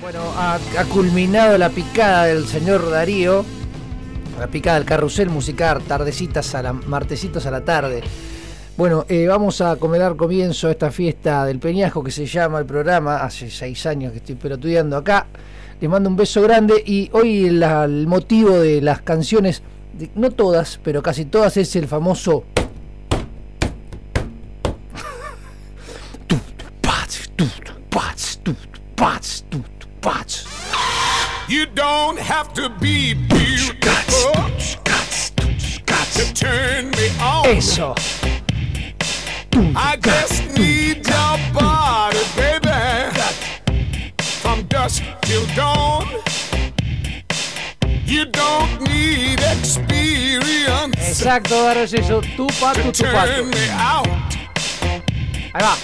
Bueno, ha, culminado la picada del señor Darío, la picada del carrusel musical, tardecitas a la, martesitos a la tarde. Bueno, eh, vamos a dar comienzo a esta fiesta del Peñasco que se llama el programa, hace seis años que estoy pelotudeando acá. Les mando un beso grande y hoy el motivo de las canciones, no todas, pero casi todas, es el famoso... You don't have to be beautiful to turn me on. Eso. I just need your body, baby. From dusk till dawn. You don't need experience. Exacto, ahora es eso. Tu pato, tu pato. Ahí va.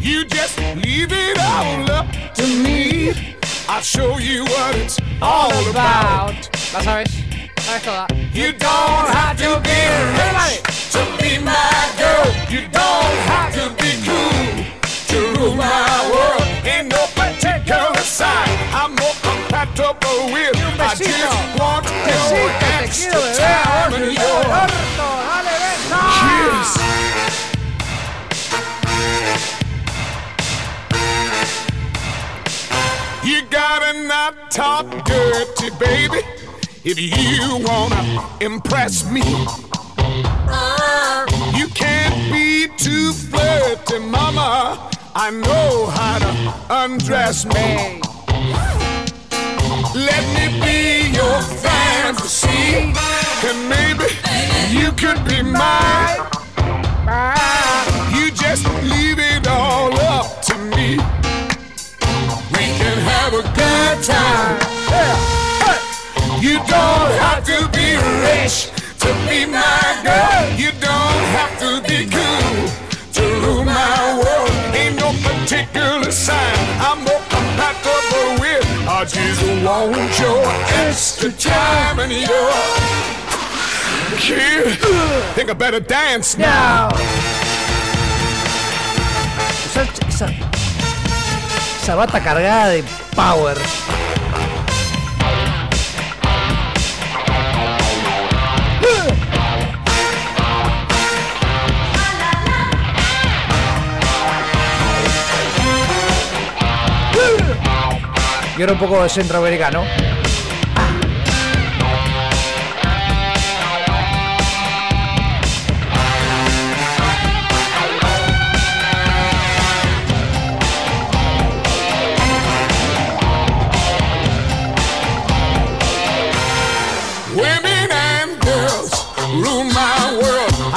You just leave it all up to me. I'll show you what it's all about. That's La sabes. Sabes toda. You don't have to be rich to be my girl. You don't have to be cool to rule my world. In no particular sign, I'm more compatible with. I just want your extra time and your. Gotta not talk dirty, baby, if you wanna impress me. You can't be too flirty, mama. I know how to undress me. Let me be your fantasy, and maybe you could be mine. You just leave it all up to me have a good time. You don't have to be rich to be my girl. You don't have to be cool to rule my world. Ain't no particular sign I'm more compatible with. I just want your extra time and your kid. Think I better dance now. Esa, esa bata cargada de Power. Y ahora un poco de centroamericano.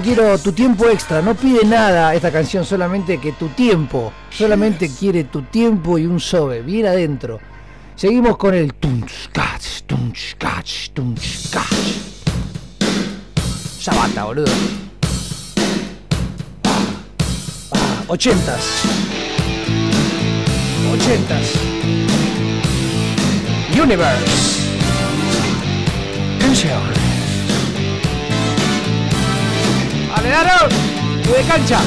Solo quiero tu tiempo extra. No pide nada esta canción, solamente que tu tiempo. Solamente quiere tu tiempo y un sobe. Bien adentro. Seguimos con el tunch, catch, tunch, catch, tunch, catch. Sabata, boludo. Ochentas. Ochentas. Universe. Canción. Balearos, tu de cancha.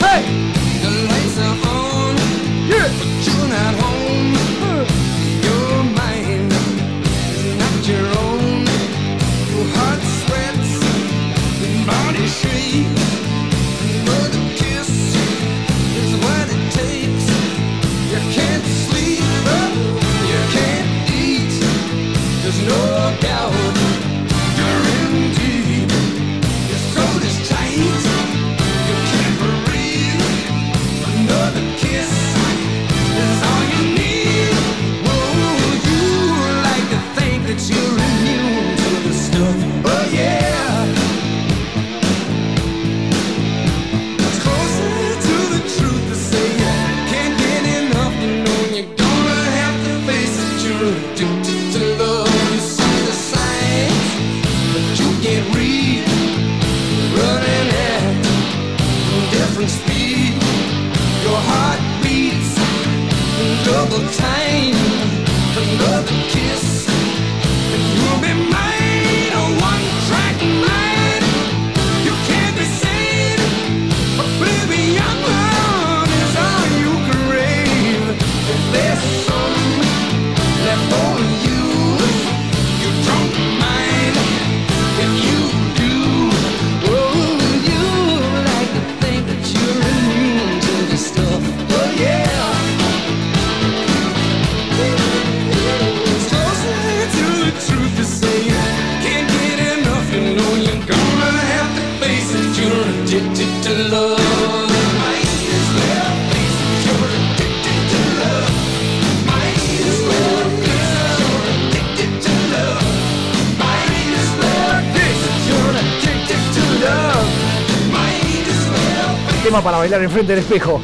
Hey! The lights are on, yeah. but not home. time. Para bailar enfrente del espejo.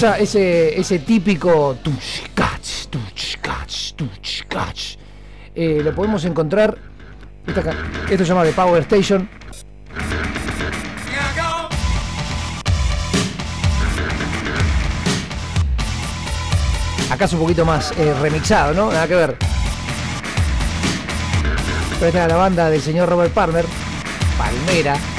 Esa, ese, ese típico eh, lo podemos encontrar. esto se llama The Power Station. Acá es un poquito más eh, remixado, ¿no? Nada que ver. Pero esta es la banda del señor Robert Palmer, Palmera.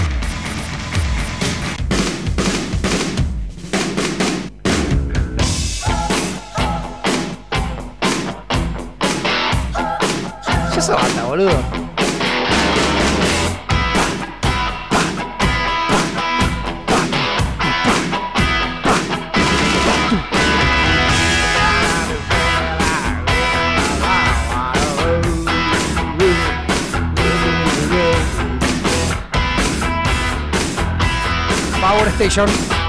Power Station.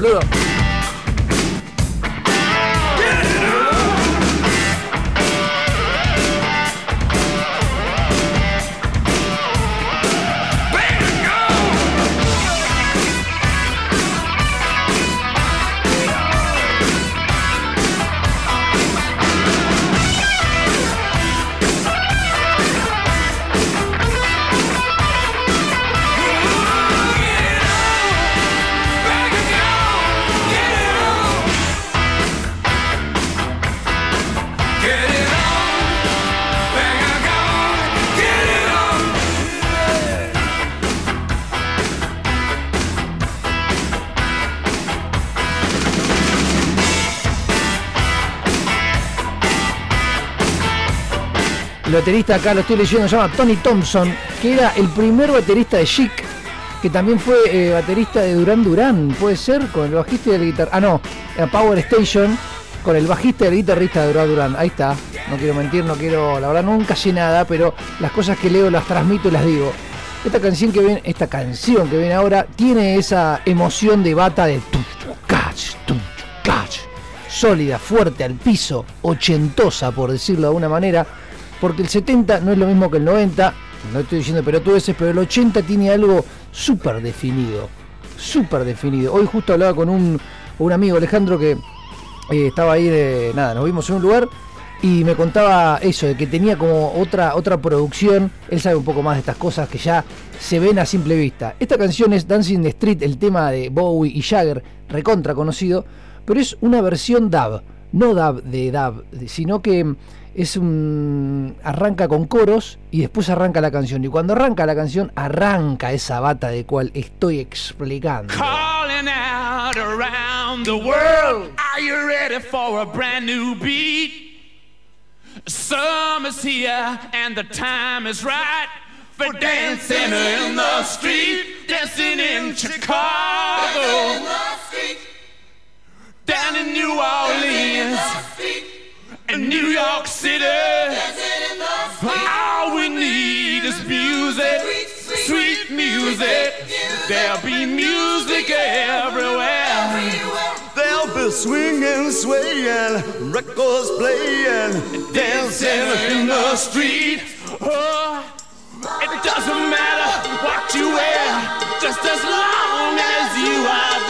乐。Baterista, acá lo estoy leyendo, se llama Tony Thompson, que era el primer baterista de Chic, que también fue eh, baterista de Duran Duran, puede ser, con el bajista y el guitarrista. Ah, no, Power Station, con el bajista y el guitarrista de Duran Duran. Ahí está, no quiero mentir, no quiero, la verdad nunca sé nada, pero las cosas que leo las transmito y las digo. Esta canción que ven, esta canción que ven ahora tiene esa emoción de bata de catch, catch, sólida, fuerte al piso, ochentosa por decirlo de alguna manera porque el 70 no es lo mismo que el 90, no estoy diciendo ese, pero el 80 tiene algo súper definido, súper definido. Hoy justo hablaba con un, amigo Alejandro que eh, estaba ahí de, nada, nos vimos en un lugar y me contaba eso, de que tenía como otra, otra producción, él sabe un poco más de estas cosas que ya se ven a simple vista. Esta canción es Dancing the Street, el tema de Bowie y Jagger, recontra conocido, pero es una versión dub, no dub de dub, sino que es un arranca con coros y después arranca la canción y cuando arranca la canción arranca esa bata de cual estoy explicando. Calling out around the world. Are you ready for a brand new beat? Summer's here and the time is right for dancing in the street, dancing in Chicago, down in New Orleans. in New York City. All we need is music, sweet music. There'll be music everywhere. There'll be swinging, swaying, records playing, dancing in the street. Oh, it doesn't matter what you wear, just as long as you are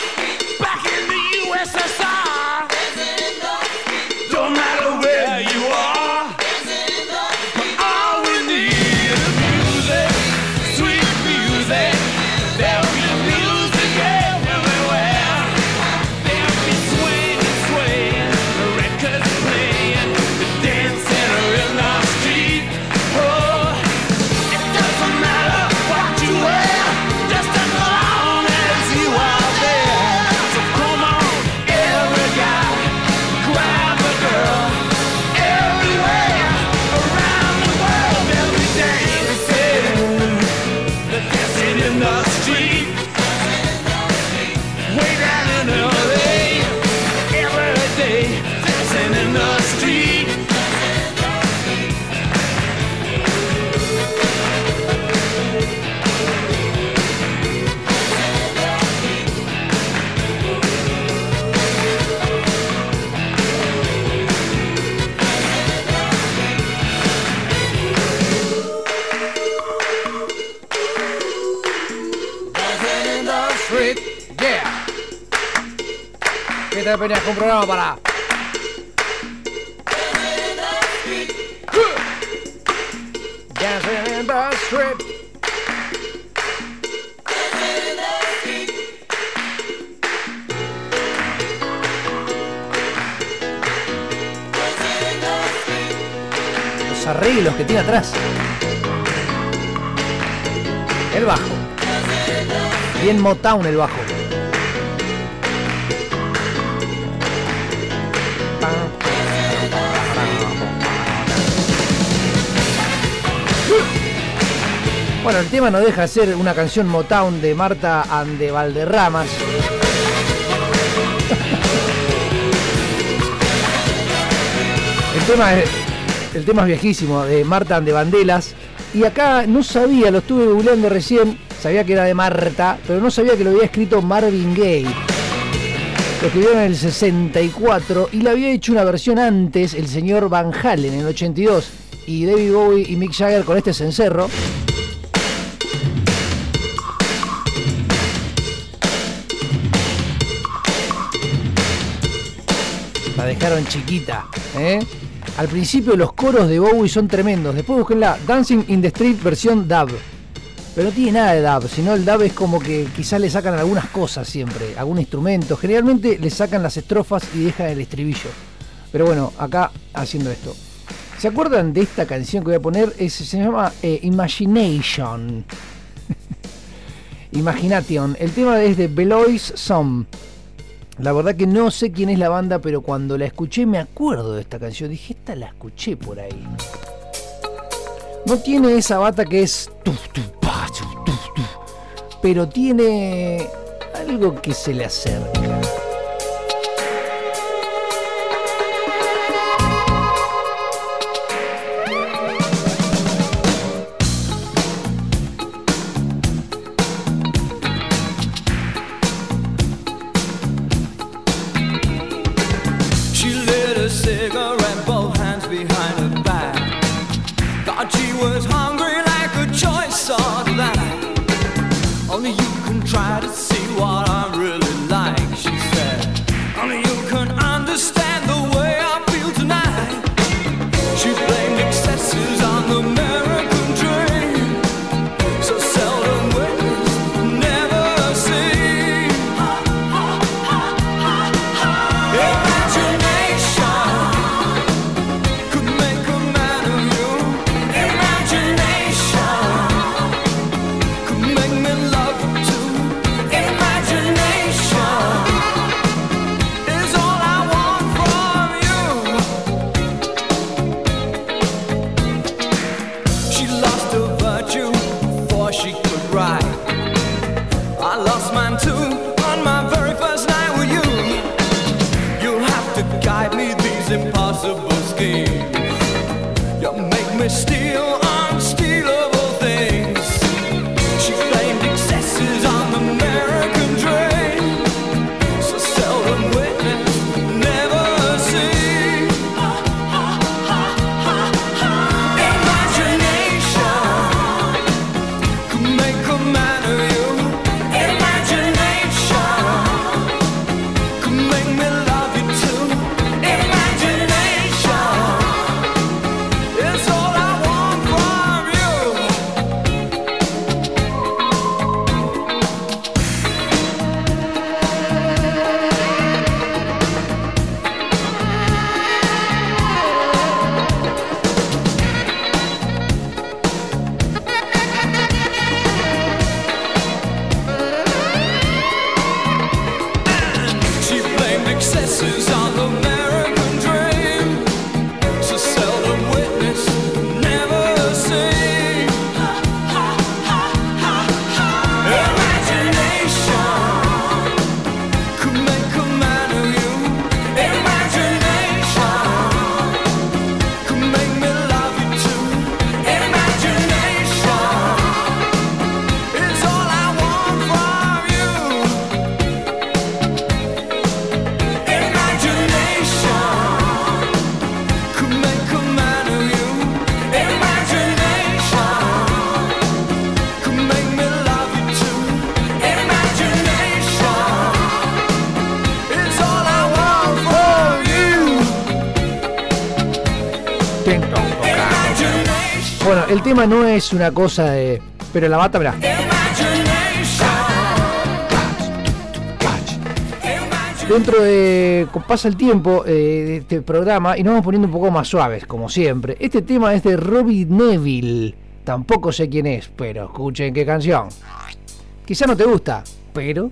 que te venías con un programa para. Dancing in the street. Los arreglos que tiene atrás. El bajo. Bien Motown el bajo. Bueno, el tema no deja de ser una canción Motown de Marta Ande Valderramas. El tema, es, el tema es viejísimo, de Marta Ande Bandelas. Y acá no sabía, lo estuve googleando recién, sabía que era de Marta, pero no sabía que lo había escrito Marvin Gaye. Lo escribió en el 64 y le había hecho una versión antes el señor Van Halen en el 82 y David Bowie y Mick Jagger con este cencerro. Chiquita, ¿eh? Al principio los coros de Bowie son tremendos. Después busquenla Dancing in the Street versión dub. Pero no tiene nada de dub, sino el dub es como que quizás le sacan algunas cosas siempre, algún instrumento. Generalmente le sacan las estrofas y dejan el estribillo. Pero bueno, acá haciendo esto. ¿Se acuerdan de esta canción que voy a poner? Es, se llama eh, Imagination. Imagination. El tema es de Belois Some. La verdad que no sé quién es la banda, pero cuando la escuché me acuerdo de esta canción. Dije, esta la escuché por ahí. No tiene esa bata que es... Pero tiene algo que se le acerca. Tema no es una cosa de. Pero la bata, mirá. Dentro de. pasa el tiempo eh, de este programa y nos vamos poniendo un poco más suaves, como siempre. Este tema es de Robbie Neville. Tampoco sé quién es, pero escuchen qué canción. Quizá no te gusta, pero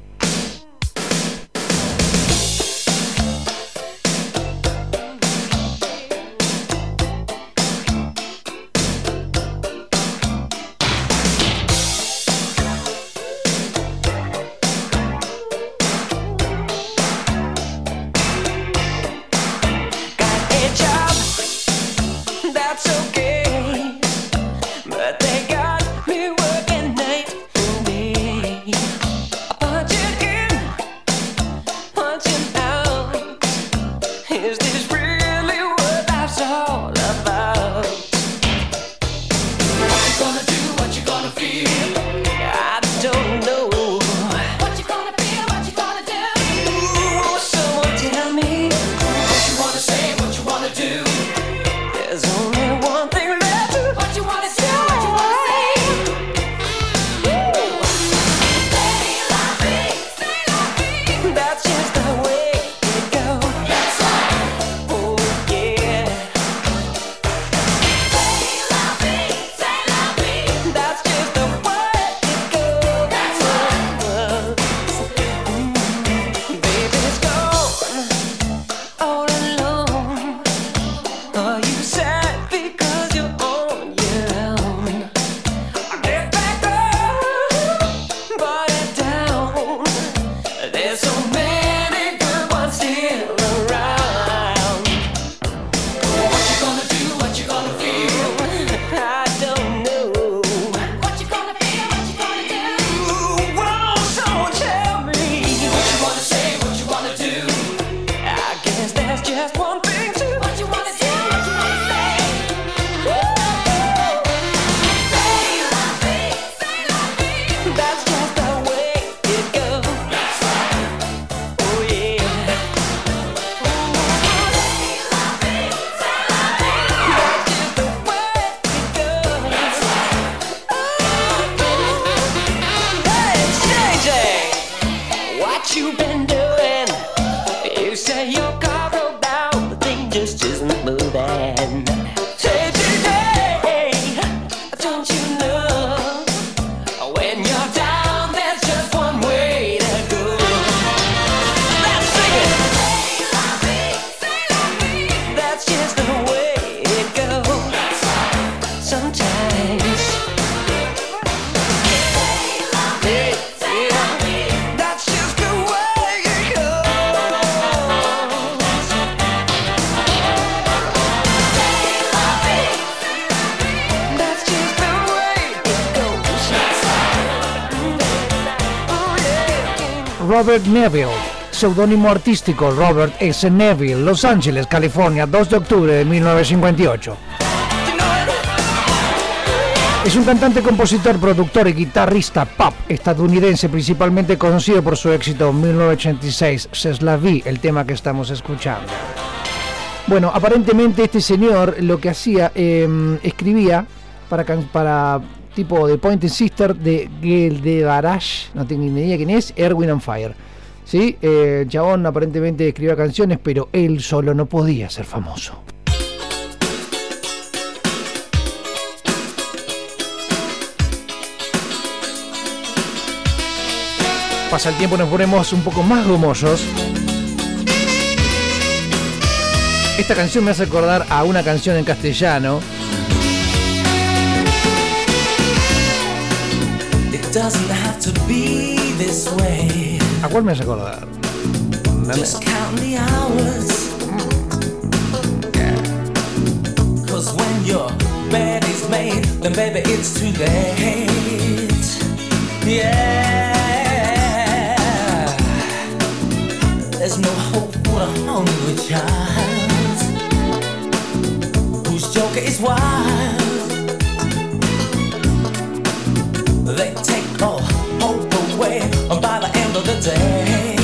Robert Neville, seudónimo artístico Robert S. Neville, Los Ángeles, California, 2 de octubre de 1958. Es un cantante, compositor, productor y guitarrista pop estadounidense, principalmente conocido por su éxito en 1986, C'est la vie, el tema que estamos escuchando. Bueno, aparentemente este señor lo que hacía, em, escribía para, para tipo de Point Sister de de Garage, no tengo ni idea quién es, Erwin and Fire. ¿Sí? Eh, chabón aparentemente escribía canciones, pero él solo no podía ser famoso. Pasa el tiempo, nos ponemos un poco más gomosos. Esta canción me hace acordar a una canción en castellano doesn't have to be this way. ¿A cuál me has? Just count the hours. Cause when your bed is made, then baby it's too late. Yeah. There's no hope for a hungry child whose joker is wild. today.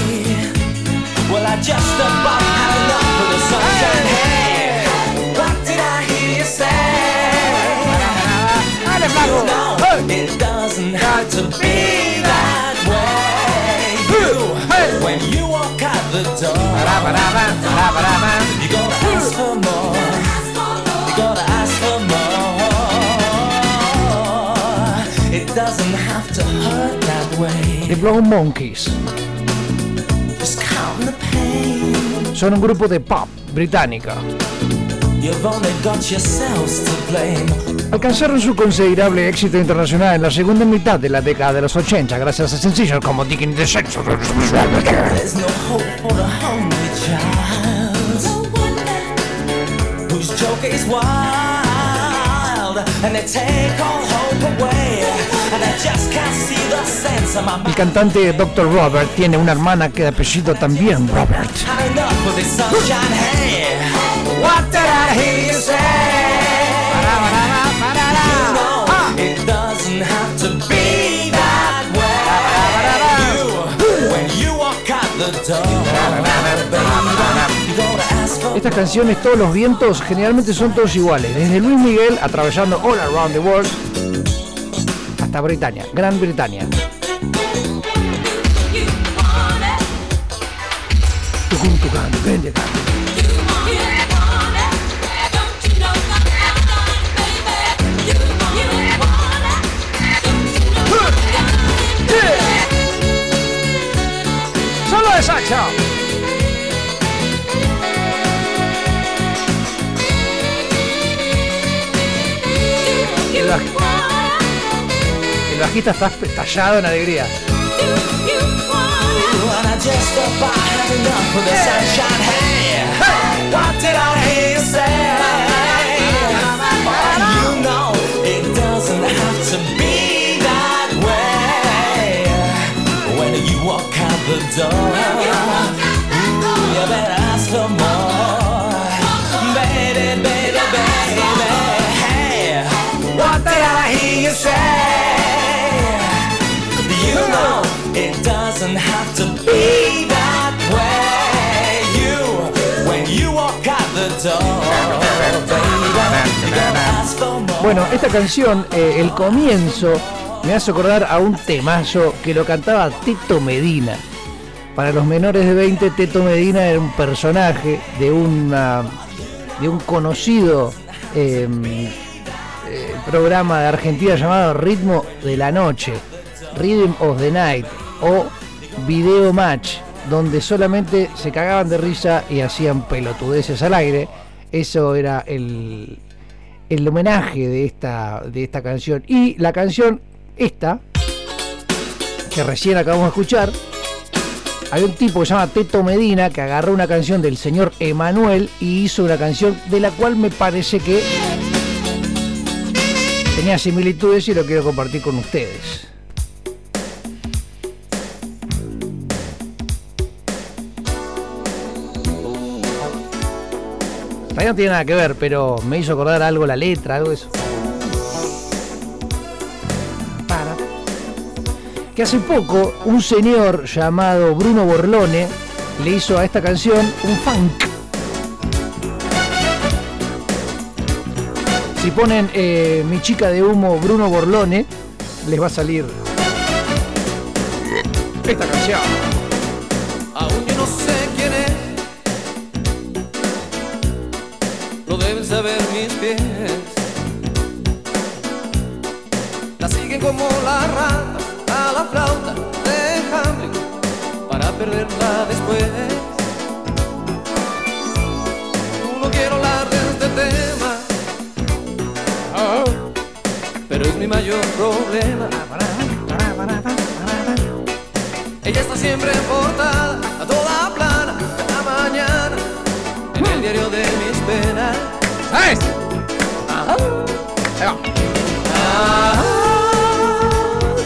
Well, I just about had enough of the sunshine. Hey, what did I hear you say? You know, it doesn't have to be that way. You, when you walk out the door, you gotta ask for more. You gotta ask for more. It doesn't have to hurt that way. The Blow Monkeys. Son un grupo de pop británica. Alcanzaron su considerable éxito internacional en la segunda mitad de la década de los 80 gracias a sencillos como Digging the Sense of El cantante Dr. Robert tiene una hermana que de apellido también Robert. What did I hear you say? It doesn't have to be that way. when you walk out the door, Estas canciones, todos los vientos, generalmente son todos iguales. Desde Luis Miguel, atravesando All Around the World, hasta Britania, Gran Bretaña. Tucán, vende, de saxo. El, baj... el bajista está estallado en alegría. What did I hear you say? You know it doesn't have to be that way when you walk out the door. Ooh, you better ask for more, baby, baby, baby. Hey, what did I hear you say? You know it doesn't have to Bueno, esta canción, eh, el comienzo, me hace acordar a un temazo que lo cantaba Tito Medina. Para los menores de 20, Teto Medina era un personaje de, una, de un conocido eh, eh, programa de Argentina llamado Ritmo de la Noche, Rhythm of the Night o Video Match, donde solamente se cagaban de risa y hacían pelotudeces al aire. Eso era el, el homenaje de esta, de esta canción. Y la canción esta, que recién acabamos de escuchar, hay un tipo que se llama Teto Medina que agarró una canción del señor Emanuel y hizo una canción de la cual me parece que tenía similitudes y lo quiero compartir con ustedes. Todavía no tiene nada que ver, pero me hizo acordar algo la letra, algo de eso. Para. Que hace poco un señor llamado Bruno Borlone le hizo a esta canción un funk. Si ponen eh, mi chica de humo Bruno Borlone, les va a salir esta canción.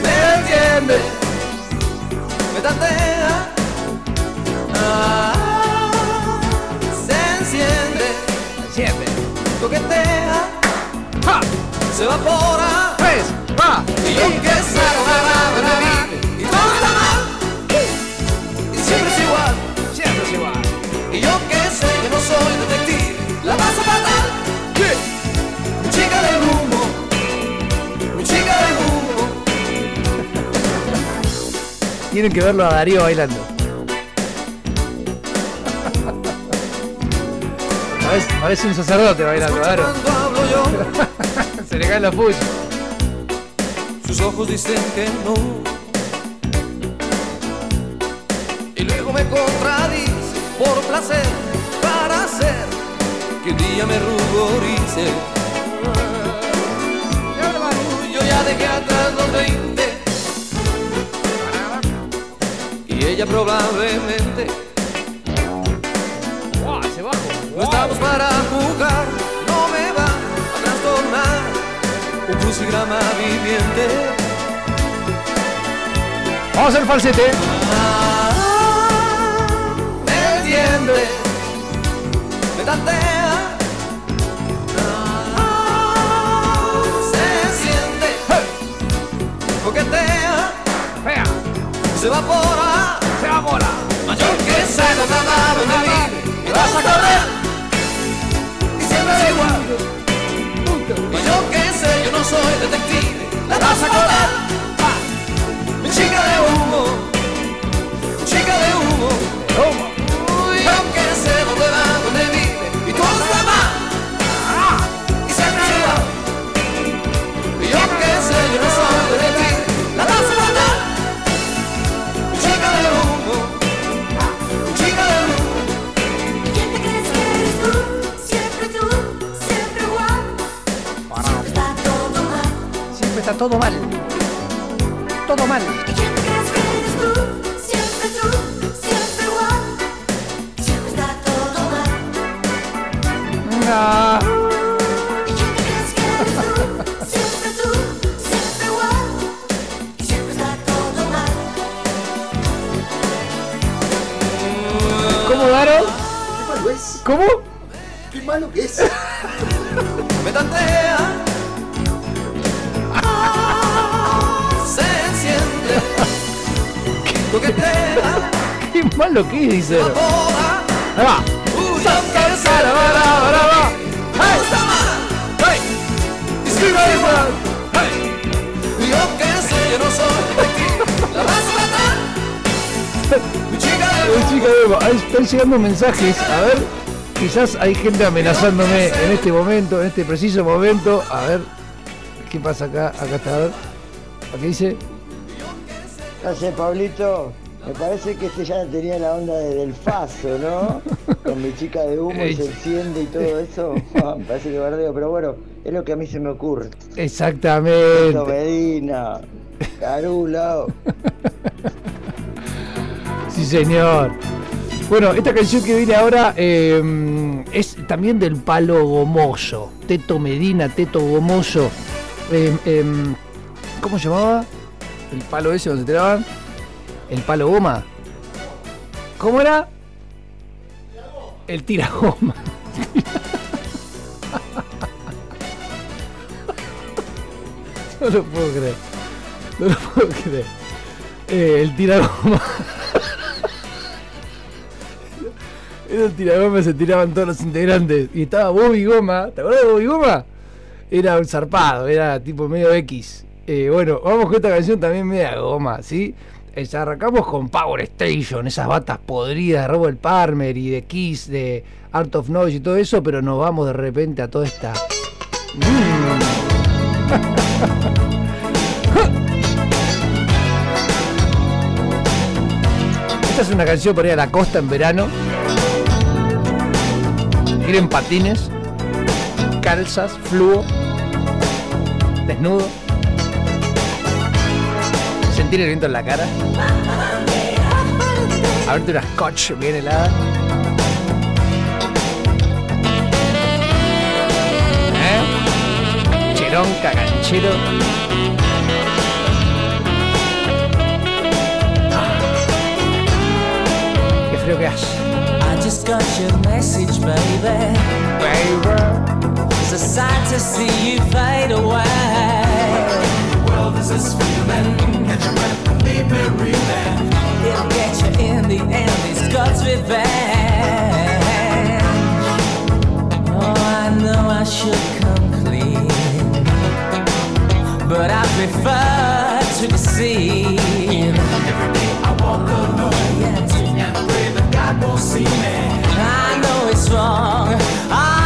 Me entiende, me tantea. Ajá. Se enciende, Enciende. coquetea, ¡Ja! se evapora. ¡Tres! ¡Va! Y yo que saco Tienen que verlo a Darío bailando. Parece un sacerdote bailando, Darío. Se le cae la puya. Sus ojos dicen que no. Y luego me contradice por placer, para hacer que un día me ruborice. Yo ya dejé atrás los 20 ella probablemente no estamos para jugar, no me va a trastornar un crucigrama viviente. Vamos al falsete. Ah, me entiende, me tantea. Ah, se siente, coquetea, se evapora, se evapora. Ha dado de mí, y vas a correr y siempre es igual. Y yo qué sé, yo no soy detective, la vas a colar. Chica de humo, chica de humo. Todo mal. Todo mal. Mi chica de Eh, chica, Eva, ahí están llegando mensajes. A ver, quizás hay gente amenazándome en este momento, en este preciso momento. A ver, ¿qué pasa acá? Acá está, a ver. Aquí dice. No sé, Pablito, me parece que este ya tenía la onda de- del faso, ¿no? Con mi chica de humo y se enciende y todo eso. Ah, me parece que bardeo, pero bueno, es lo que a mí se me ocurre. Exactamente. Tito Medina, Carulo. Sí, señor. Bueno, esta canción que viene ahora eh, es también del palo gomoso. Teto Medina, Teto Gomoso. Eh, em, ¿Cómo se llamaba? El palo ese donde se tiraban. El palo goma. ¿Cómo era? El tiragoma. No lo puedo creer. No lo puedo creer. Eh, el tiragoma. Era el tiragoma, se tiraban todos los integrantes. Y estaba Bobby Goma. ¿Te acuerdas de Bobby Goma? Era un zarpado, era tipo medio X. Eh, bueno, vamos con esta canción también media goma, ¿sí? Ya arrancamos con Power Station, esas batas podridas de Robert Palmer y de Kiss, de Art of Noise y todo eso, pero nos vamos de repente a toda esta. Esta es una canción para ir a la costa en verano. Ir patines, calzas, fluo, desnudo. Sentir el viento en la cara. Abrirte una scotch bien helada. ¿Eh? Cherón, caganchero. Qué frío que hace. I just got your message, baby. It's a sight to see you fade away. this feeling. Catch your breath and leave me reeling. It'll get you in the end. It's God's revenge. Oh, I know I should come clean, but I prefer to deceive. Every day I walk alone, yes. and pray that God won't see me. I know it's wrong. I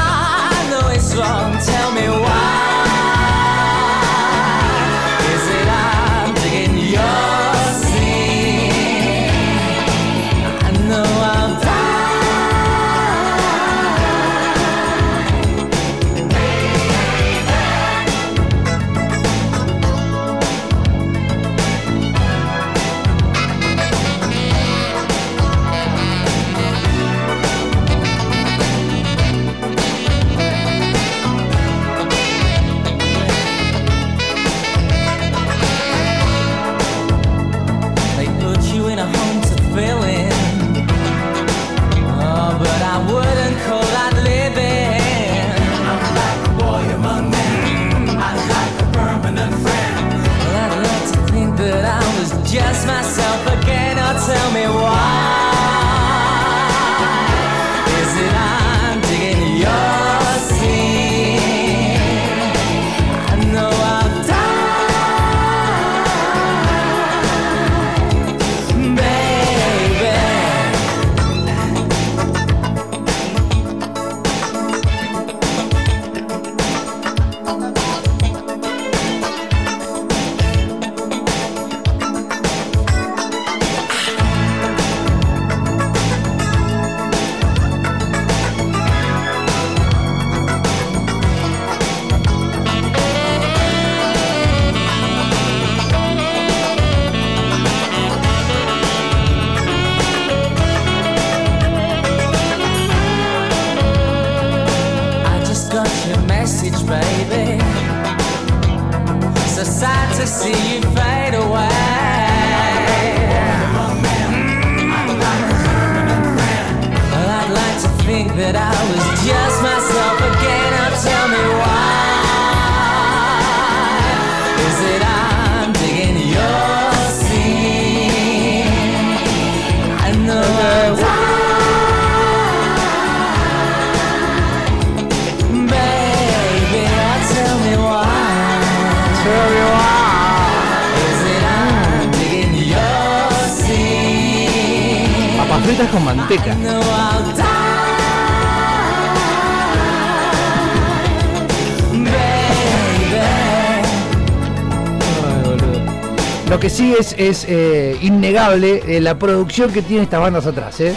es eh, innegable eh, la producción que tiene estas bandas atrás. ¿eh?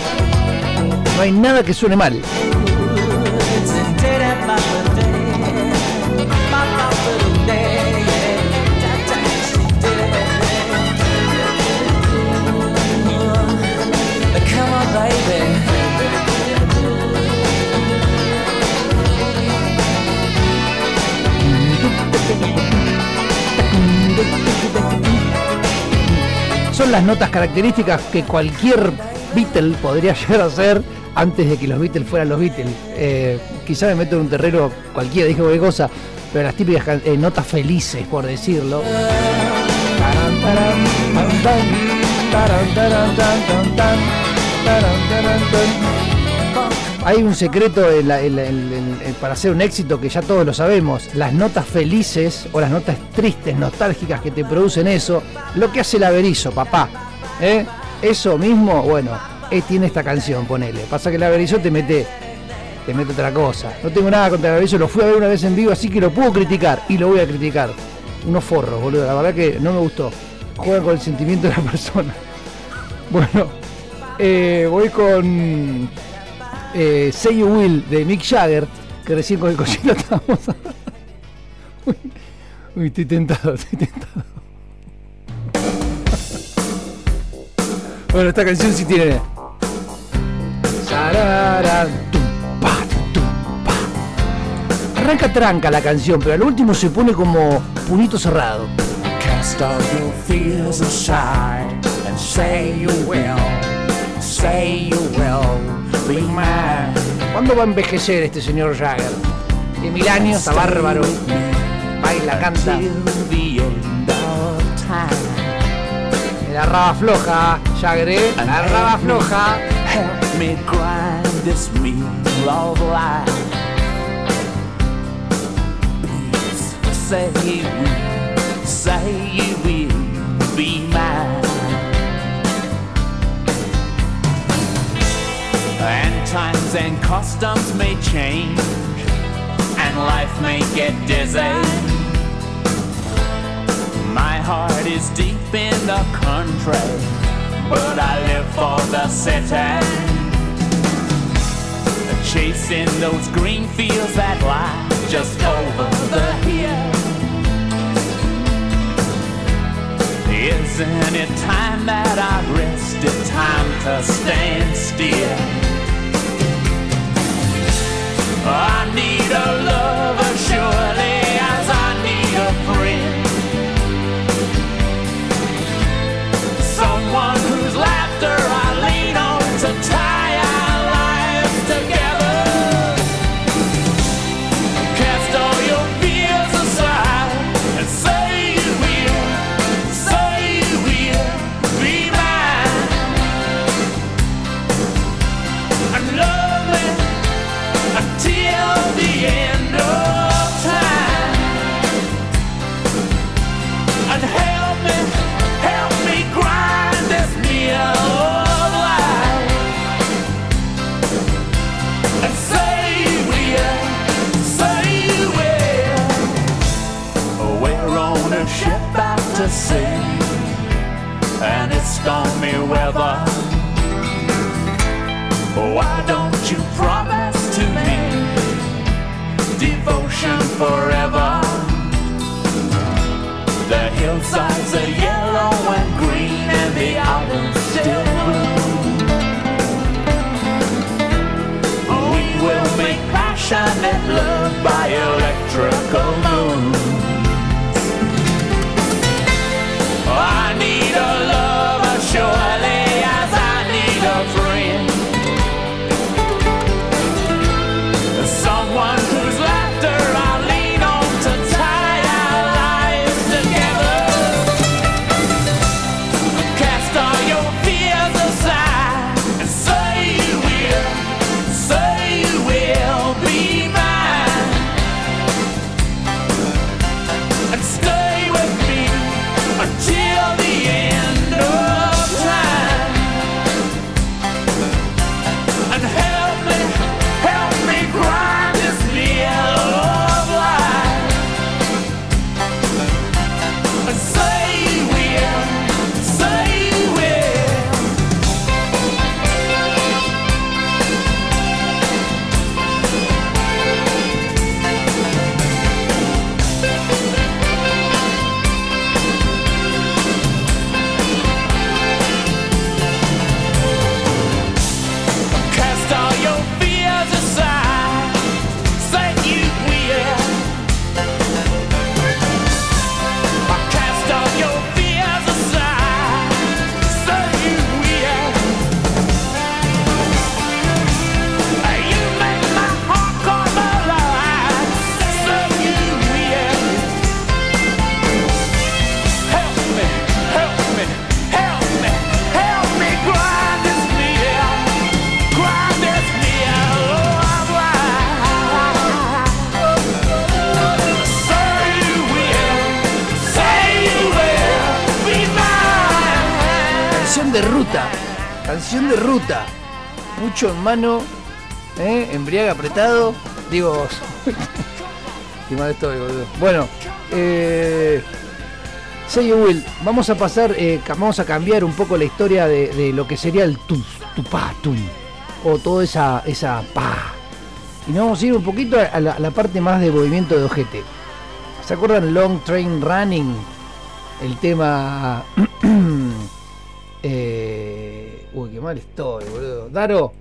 No hay nada que suene mal. Son las notas características que cualquier Beatle podría llegar a hacer antes de que los Beatles fueran los Beatles. Eh, quizá me meto en un terreno cualquiera, dije cualquier cosa, pero las típicas eh, notas felices, por decirlo. Hay un secreto para hacer un éxito que ya todos lo sabemos. Las notas felices o las notas tristes, nostálgicas que te producen eso, lo que hace el averizo, papá. ¿eh? Eso mismo, bueno, eh, tiene esta canción, ponele. Pasa que el averizo te mete, te mete otra cosa. No tengo nada contra el averizo, lo fui a ver una vez en vivo, así que lo puedo criticar y lo voy a criticar. Unos forros, boludo, la verdad que no me gustó. Juegan con el sentimiento de la persona. Bueno, eh, voy con eh, Say You Will de Mick Jagger, que recién con el cochino estábamos. uy, estoy tentado, estoy tentado. bueno, esta canción sí tiene. Arranca tranca la canción, pero al último se pone como punito cerrado. Cast all your fears aside and say you will, say you will ¿Cuándo va a envejecer este señor Jagger? De mil años, está bárbaro. Baila, canta. La raba floja, Jagger, ¿eh? La raba floja. Help me grind this meal of life. Please say you will, say you will be mine. And customs may change, and life may get dizzy. My heart is deep in the country, but I live for the city. Chasing those green fields that lie just over the hill. Isn't it time that I rested? Time to stand still. I need a lover forever? The hillsides are yellow and green, and the autumn's ¿eh? Embriaga apretado. Digo. Qué mal estoy, boludo. Bueno. Eh, Say Will. Vamos a pasar. eh, vamos a cambiar un poco la historia de, lo que sería el tu, tu pa, tum. O toda esa, esa pa. Y nos vamos a ir un poquito a la, a la parte más de movimiento de ojete. ¿Se acuerdan Long Train Running? El tema. eh, uy, qué mal estoy, boludo. Daro,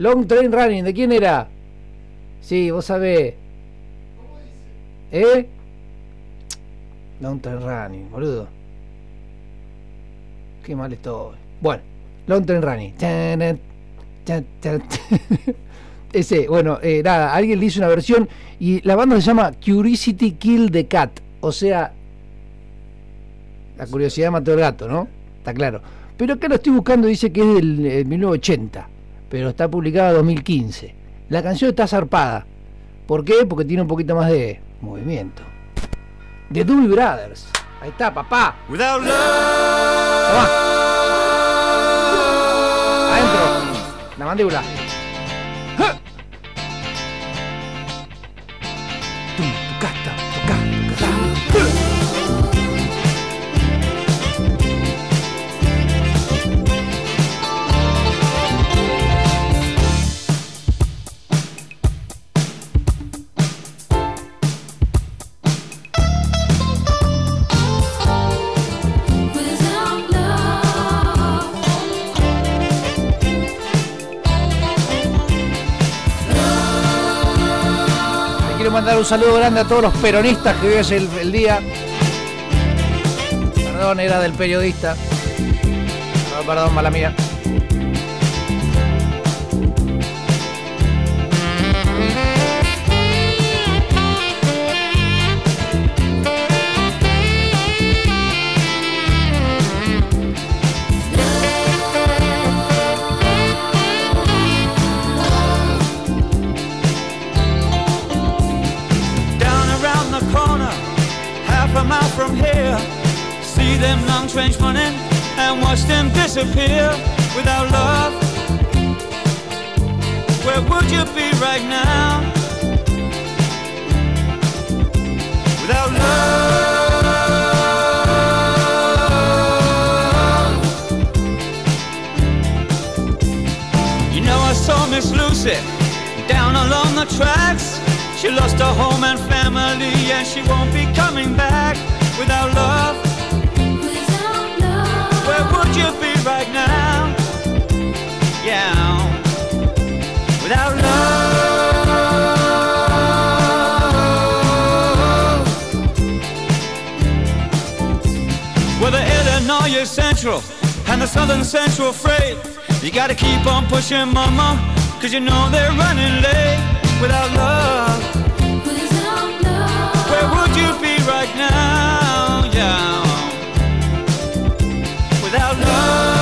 Long Train Running, ¿de quién era? Sí, vos sabés. ¿Eh? Long Train Running, boludo. Qué mal estoy. Bueno, Long Train Running. Ese, bueno, eh, nada, alguien le hizo una versión y la banda se llama Curiosity Kill the Cat. O sea, la curiosidad mató al gato, ¿no? Está claro. Pero acá lo estoy buscando, dice que es del eh, 1980, pero está publicada 2015. La canción está zarpada. ¿Por qué? Porque tiene un poquito más de movimiento. The Doobie Brothers. Ahí está, papá. Without love, Adentro. La mandíbula. Un saludo grande a todos los peronistas que hoy el, el día. Perdón, era del periodista. No, perdón, mala mía. Them long trains running and watch them disappear without love. Where would you be right now? Without love. You know I saw Miss Lucy down along the tracks. She lost her home and family, and she won't be coming back without love. Southern Central Freight. You gotta keep on pushing, mama, cause you know they're running late without love. without love, Where would you be right now? Yeah. Without love.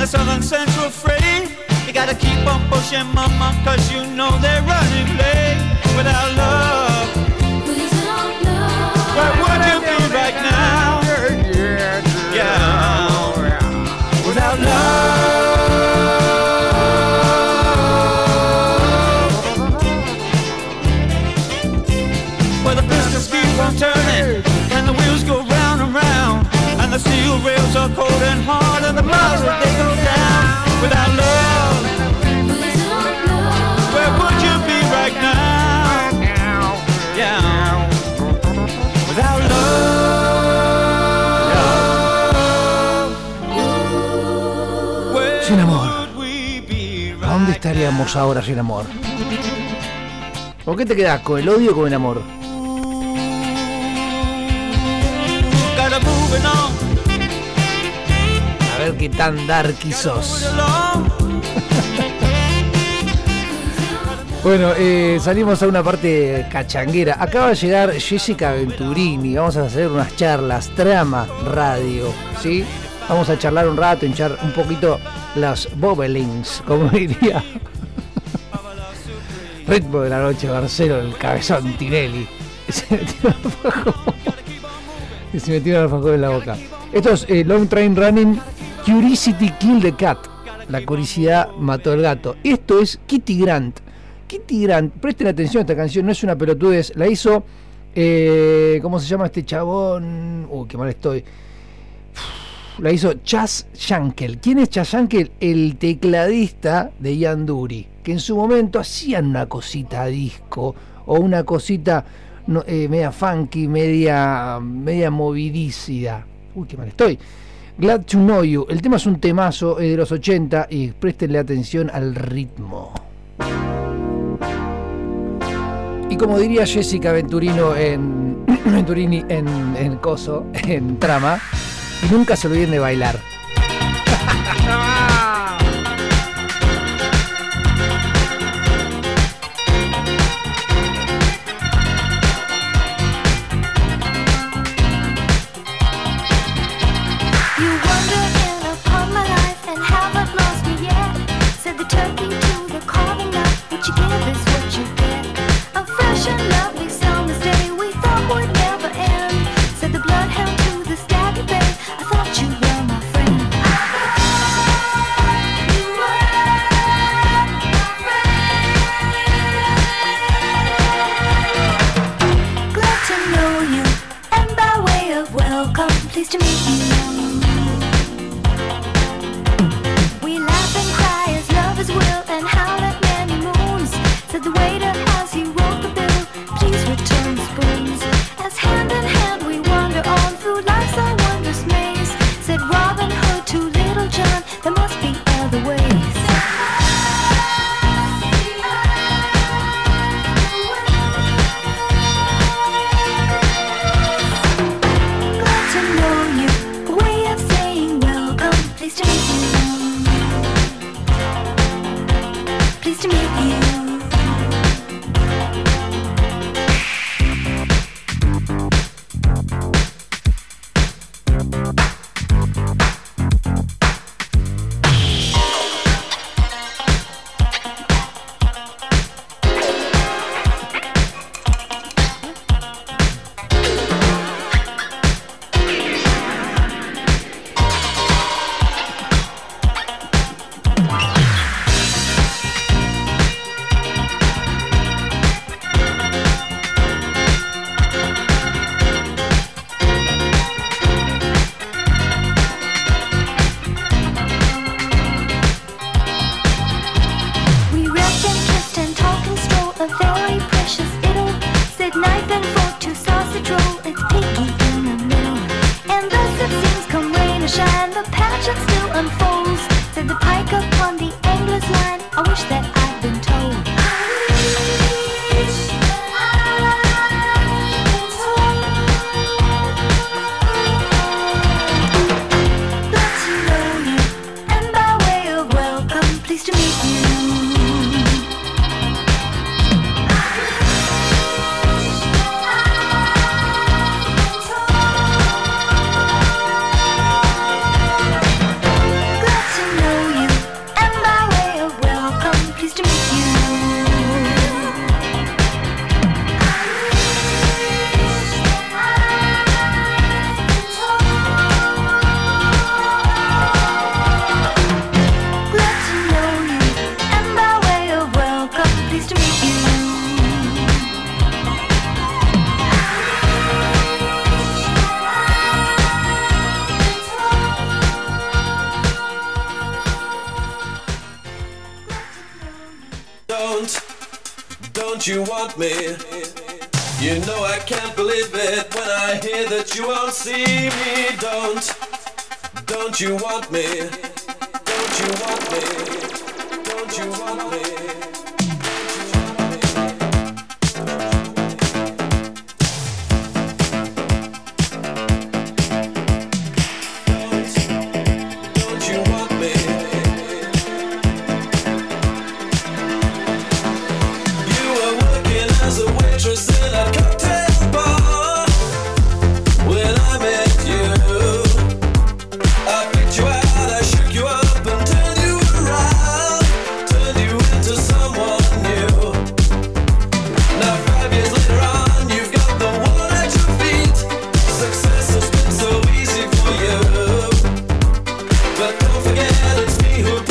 The Southern Central Freight. You gotta keep on pushing, mama, cause you know they're running late without love. Are cold and hard and the that they go down without love. without love, Where would you be right now? Yeah. Without love. Where Sin amor. ¿A dónde estaríamos ahora sin amor? ¿Por qué te quedas con el odio o con el amor? Qué tan darky sos. Bueno, eh, salimos a una parte cachanguera. Acaba de llegar Jessica Venturini. Vamos a hacer unas charlas, trama, radio, ¿sí? Vamos a charlar un rato, hinchar un poquito las bobbelings, como diría. Ritmo de la noche, Barcelo, el cabezón Tinelli. Se metió el alfajor. Se metió el alfajor en la boca. Esto es eh, Long Train Running, Curiosity Killed the Cat. La curiosidad mató al gato. Esto es Kitty Grant. Kitty Grant, presten atención a esta canción, no es una pelotudez. La hizo. Eh, ¿Cómo se llama este chabón? Uy, qué mal estoy. La hizo Chas Shankel. ¿Quién es Chas Shankel? El tecladista de Ian Dury, que en su momento hacían una cosita a disco o una cosita eh, media funky, media, media movidícida. Uy, qué mal estoy. Glad to Know You. El tema es un temazo, de los 80 y prestenle atención al ritmo. Y como diría Jessica Venturino en Venturini en, en Coso, en Trama, nunca se olviden de bailar. Pleased to meet you. bairro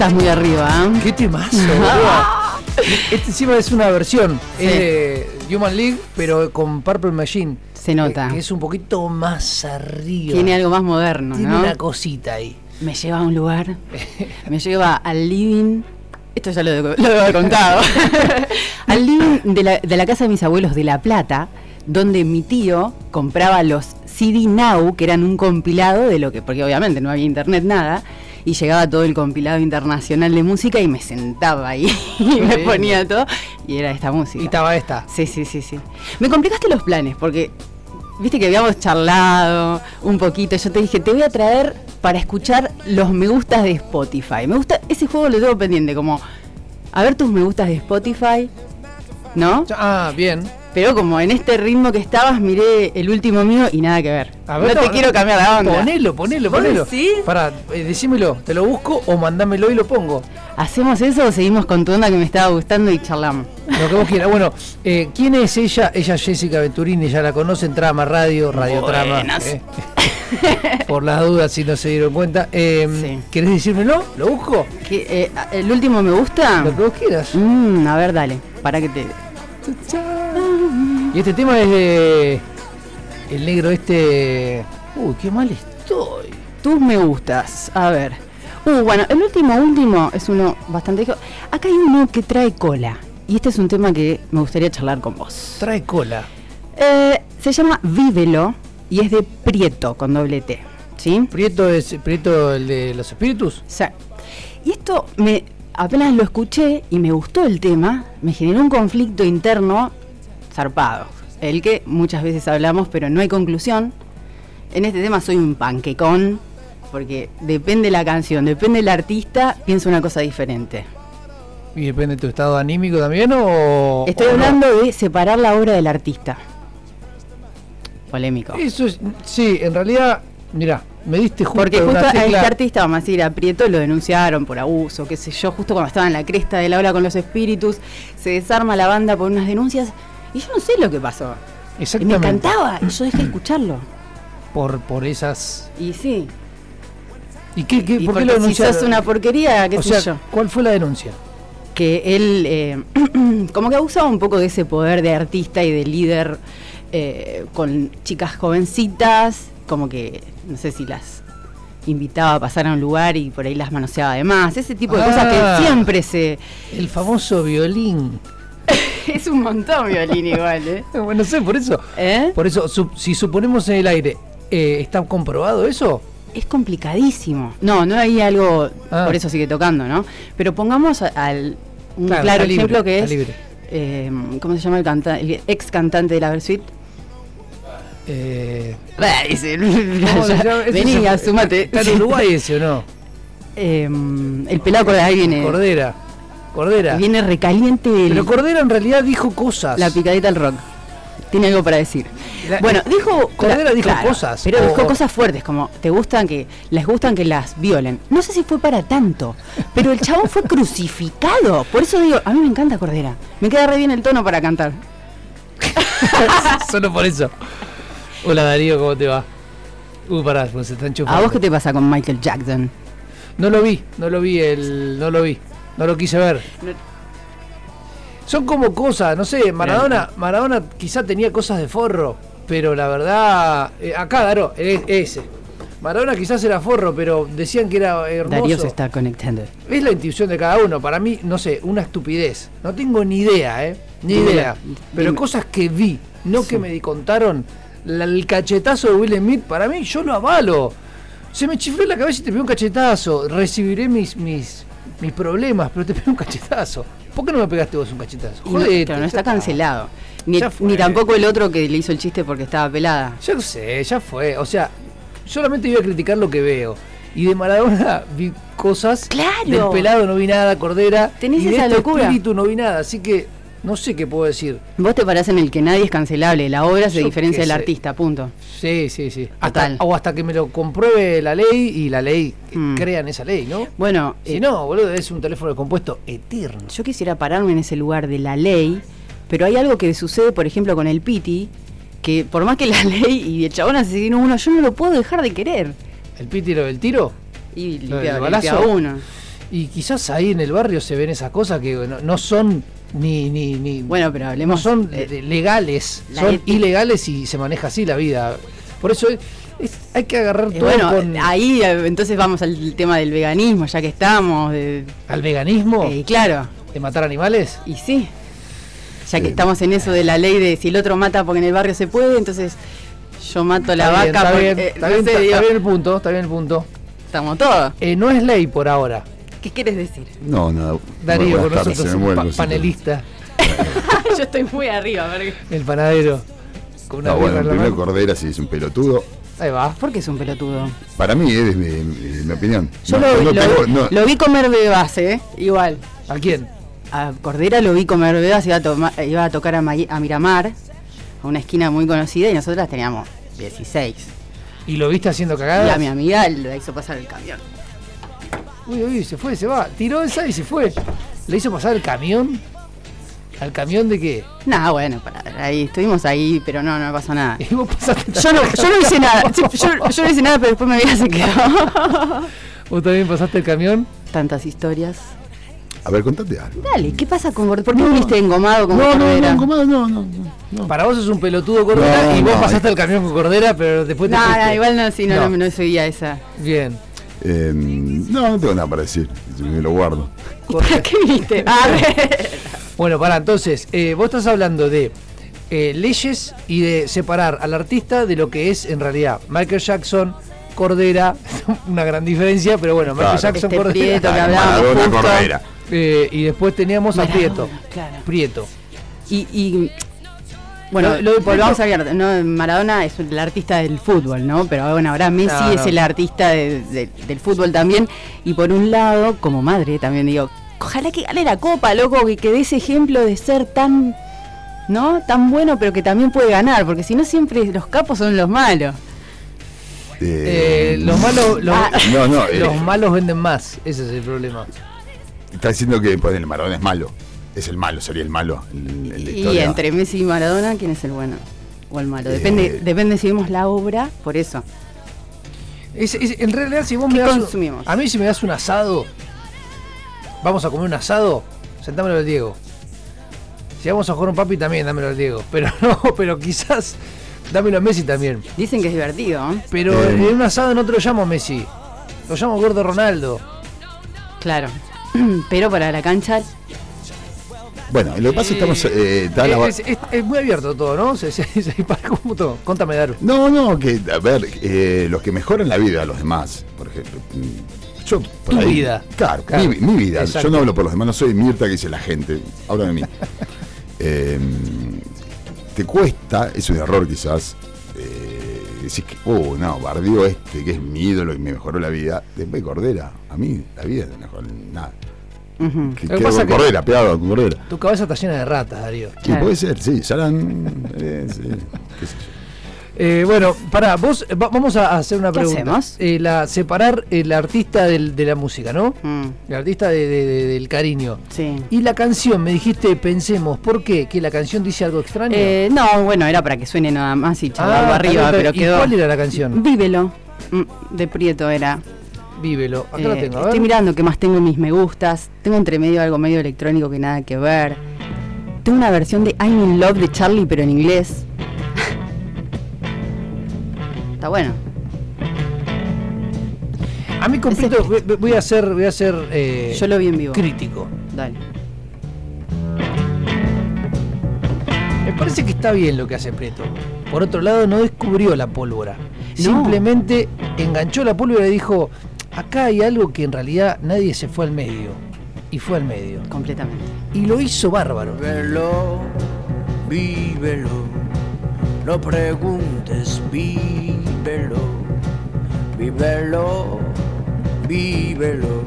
estás muy arriba, ¿eh? ¡Qué temazo! Este encima es una versión Sí. es de Human League, pero con Purple Machine. Se nota. Que, que es un poquito más arriba. Tiene algo más moderno, Tiene ¿no? una cosita ahí. Me lleva a un lugar, me lleva al living. Esto ya lo, lo he contado. al living de la, de la casa de mis abuelos de La Plata, donde mi tío compraba los CD Now, que eran un compilado de lo que, porque obviamente no había internet nada, y llegaba todo el compilado internacional de música y me sentaba ahí y me ponía todo, y era esta música. Y estaba esta. Sí, sí, sí, sí. Me complicaste los planes porque viste que habíamos charlado un poquito. Yo te dije, te voy a traer para escuchar los me gustas de Spotify. Me gusta, ese juego lo tengo pendiente, como a ver tus me gustas de Spotify, ¿no? Ah, bien. Pero como en este ritmo que estabas, miré el último mío y nada que ver. A ver, no te quiero cambiar la onda. Ponelo, ponelo, ¿Vos ponelo. decís? Pará, eh, decímelo, ¿te lo busco o mandámelo y lo pongo? ¿Hacemos eso o seguimos con tu onda que me estaba gustando y charlamos? Lo que vos quieras. Bueno, eh, ¿quién es ella? Ella es Jessica Venturini, ya la conocen, Trama Radio, Radio Trama. Buenas. eh. Por las dudas, si no se dieron cuenta. Eh, Sí. ¿Querés decírmelo? ¿Lo busco? ¿Qué, eh, ¿El último me gusta? Lo que vos quieras. Mm, a ver, dale, para que te... Y este tema es de. El negro este. Uy, qué mal estoy. Tus me gustas. A ver. Uh, bueno, el último, último es uno bastante. Acá hay uno que trae cola. Y este es un tema que me gustaría charlar con vos. Trae cola. Eh, se llama Vívelo y es de Prieto con doble T. ¿Sí? Prieto es Prieto el de los espíritus. Sí. Y esto me apenas lo escuché y me gustó el tema, me generó un conflicto interno zarpado. El que muchas veces hablamos, pero no hay conclusión. En este tema soy un panquecón, porque depende la canción, depende el artista, pienso una cosa diferente. Y depende de tu estado anímico también o. Estoy o no? hablando de separar la obra del artista. Polémico. Eso es. Sí, en realidad. Mira, me diste justo. Porque justo a este artista, vamos a decir, a Prieto lo denunciaron por abuso, qué sé yo, justo cuando estaba en la cresta de la ola con los espíritus, se desarma la banda por unas denuncias y yo no sé lo que pasó. Y me Exactamente. encantaba y yo dejé de escucharlo. Por, por esas. Y sí, ¿Y qué, qué, y por qué lo si sos una porquería, qué o sé sea, yo. ¿cuál fue la denuncia? Que él eh, como que abusaba un poco de ese poder de artista y de líder eh, con chicas jovencitas, como que no sé si las invitaba a pasar a un lugar y por ahí las manoseaba de más, ese tipo de cosas Ah. que siempre se... El famoso violín. Es un montón violín igual, ¿eh? Bueno, no sé, por eso. ¿Eh? Por eso, su- si suponemos en el aire, eh, ¿está comprobado eso? Es complicadísimo. No, no hay algo, Ah. por eso sigue tocando, ¿no? Pero pongamos al un Claro, claro, está libre, ejemplo que es, eh, ¿cómo se llama el cantante, el ex cantante de la Versuit? Eh, Vení, asúmate. ¿Está en Uruguay ese o no? Eh, el pelado Cordera, ahí viene. Cordera. Cordera. Viene recaliente el- Pero Cordera en realidad dijo cosas. la picadita al rock. Tiene algo para decir. La- bueno, dijo. Cordera dijo cosas, Pero o- dijo cosas fuertes, como te gustan que. Les gustan que las violen. No sé si fue para tanto. Pero el chabón fue crucificado. Por eso digo, a mí me encanta Cordera. Me queda re bien el tono para cantar. Solo por eso. Hola Darío, ¿cómo te va? Uh, pará, pues se está enchufando. ¿A vos qué te pasa con Michael Jackson? No lo vi, no lo vi, el, no lo vi, no lo quise ver. Son como cosas, no sé, Maradona, Maradona quizá tenía cosas de forro, pero la verdad, eh, acá Daro, es- ese. Maradona quizás era forro, pero decían que era hermoso. Darío se está conectando. Es la intuición de cada uno. Para mí, no sé, una estupidez. No tengo ni idea, ¿eh? Ni idea. Pero dime. cosas que vi, no que me di- contaron. La- el cachetazo de Will Smith, para mí, yo lo avalo. Se me chifló la cabeza y te pegó un cachetazo. Recibiré mis, mis, mis problemas, pero te pegó un cachetazo. ¿Por qué no me pegaste vos un cachetazo? No, Jodete, claro, no ya está cancelado. Ni tampoco el otro que le hizo el chiste porque estaba pelada. Ya lo sé, ya fue. O sea, solamente iba a criticar lo que veo. Y de Maradona vi cosas. Claro. Del pelado no vi nada, Cordera. Tenés y de esa este locura. espíritu no vi nada. Así que no sé qué puedo decir. Vos te parás en el que nadie es cancelable, la obra se Yo diferencia del artista, punto. Sí, sí, sí. Hasta, o hasta que me lo compruebe la ley y la ley Mm. crean esa ley, ¿no? Bueno, Si eh, no, boludo, es un teléfono compuesto eterno. yo quisiera pararme en ese lugar de la ley, pero hay algo que sucede, por ejemplo, con el Piti, que por más que la ley y el chabón asesino uno, yo no lo puedo dejar de querer. ¿El pítiro del tiro? Y ¿Lo limpia, balazo? limpia uno. Y quizás ahí en el barrio se ven esas cosas que no, no son ni, ni, ni Bueno, pero no hablemos. son eh, legales, son ética. ilegales y se maneja así la vida. Por eso es- es- hay que agarrar eh, todo bueno, con, ahí eh, entonces vamos al tema del veganismo, ya que estamos. de- al veganismo eh, claro, de matar animales. y sí. Ya que estamos en eso de la ley de si el otro mata porque en el barrio se puede, entonces yo mato la bien, vaca está porque. bien, eh, está no bien, sé, está- digo, está bien el punto, está bien el punto. estamos todos. No es ley por ahora. ¿Qué quieres decir? No, no. Darío con nosotros, se me mueve pa- panelista, yo estoy muy arriba. porque- el panadero. Con una No, bueno, primero. Cordera sí es un pelotudo. Ahí va. ¿Por qué es un pelotudo? Para mí, es mi, mi- mi opinión. Yo No, lo, no lo- tengo- no- lo vi comer bebas, ¿eh? Igual. ¿A quién? A Cordera lo vi comer bebas, iba a, toma- iba a tocar a, Ma- a Miramar, a una esquina muy conocida, y nosotras teníamos 16. ¿Y lo viste haciendo Y cagadas? a mi amiga la hizo pasar el camión. Uy, uy, se fue, se va. Tiró esa y se fue. ¿Le hizo pasar el camión? ¿Al camión de qué? Nada, bueno, para, ahí estuvimos ahí, pero no, no pasó nada. Y vos pasaste Yo no, yo no hice nada, yo, yo no hice nada, pero después me vi se quedó. ¿Vos también pasaste el camión? Tantas historias. A ver, contate algo. Dale, ¿qué pasa con Cordera? ¿Por qué viniste engomado con No, no, Cordera? no, no, no, no, no. Para vos es un pelotudo Cordera No, y vos no, pasaste el camión con Cordera, pero después te no, igual no, sí, no, No. no, no seguía esa. Bien. Eh, no, no tengo nada para decir. Me lo guardo. ¿Y para qué viniste? A ver. Bueno, para entonces, eh, vos estás hablando de eh, leyes y de separar al artista de lo que es en realidad Michael Jackson, Cordera, una gran diferencia, pero bueno, Michael. Jackson, Este Cordera. Prieto que hablábamos Maradona, justo. Cordera. Eh, y después teníamos a Prieto. claro. Prieto. Y, y, bueno, Lo- lo de volvamos a ver, ¿no? Maradona es el artista del fútbol, ¿no? Pero bueno, ahora Messi No, es el artista de- de- del fútbol también. Y por un lado, como madre también digo, ojalá que gane la copa, loco, que, que dé ese ejemplo de ser tan, ¿no? Tan bueno, pero que también puede ganar, porque si no siempre los capos son los malos. Eh, los malos los, Ah. No, no, eh, los malos venden más, ese es el problema. está diciendo que pues, el Maradona es malo. Es el malo, sería el malo. El, el de Y historia. entre Messi y Maradona, ¿quién es el bueno? O el malo. Depende, Eh. depende si vemos la obra, por eso. Es- es- en realidad, si vos ¿Qué me das. un- consumimos? a mí, si me das un asado, vamos a comer un asado, sentámelo al Diego. Si vamos a jugar un papi, también dámelo al Diego. Pero no, pero quizás dámelo a Messi también. Dicen que es divertido, ¿eh? Pero Eh. en un asado no te lo llamo Messi, lo llamo Gordo Ronaldo. Claro. Pero para la cancha, Bueno, lo que pasa es que estamos. eh, está la- es, es- es muy abierto todo, ¿no? Se, se, se dispara como todo. Contame, Daru. No, no, que, a ver, eh, los que mejoran la vida a los demás, por ejemplo. mm, Yo, por Tu vida. Claro, Claro. Mi, mi vida. Exacto. Yo no hablo por los demás, no soy Mirta que dice la gente. Habla de mí. Eh, te cuesta, es un error quizás, eh, decís que, oh, no, bardió este, que es mi ídolo y me mejoró la vida. Después Cordera, a mí la vida no me mejoró nada. Que, Lo que con pegado con Cordera. Tu cabeza está llena de ratas, Darío. Sí, Claro. puede ser, sí, Saran, eh, sí, qué sé yo. Eh, bueno, para vos, va- vamos a hacer una ¿Qué pregunta. hacemos? Eh, la, separar el artista del- de la música, ¿no? mm, El artista de- de- de- del cariño. sí. Y la canción, me dijiste, pensemos, ¿por qué? ¿Que la canción dice algo extraño? Eh, no, bueno, era para que suene nada más y charlarlo Ah, arriba, pero ¿y quedó. cuál era la canción? Vívelo. mm, De Prieto era. Vívelo. Acá Eh, tengo, a estoy ver. mirando qué más tengo en mis me gustas. Tengo entre medio algo medio electrónico que nada que ver. Tengo una versión de I'm in Love de Charlie, pero en inglés. Está bueno. A mí Prieto voy- a ser, voy a ser eh, Yo lo vi en vivo. crítico. Dale. Me parece que está bien lo que hace Prieto. Por otro lado, no descubrió la pólvora. No. Simplemente enganchó la pólvora y dijo, acá hay algo que en realidad nadie se fue al medio. Y fue al medio. Completamente. Y lo hizo bárbaro. Vívelo, vívelo, no preguntes, vívelo, vívelo, vívelo,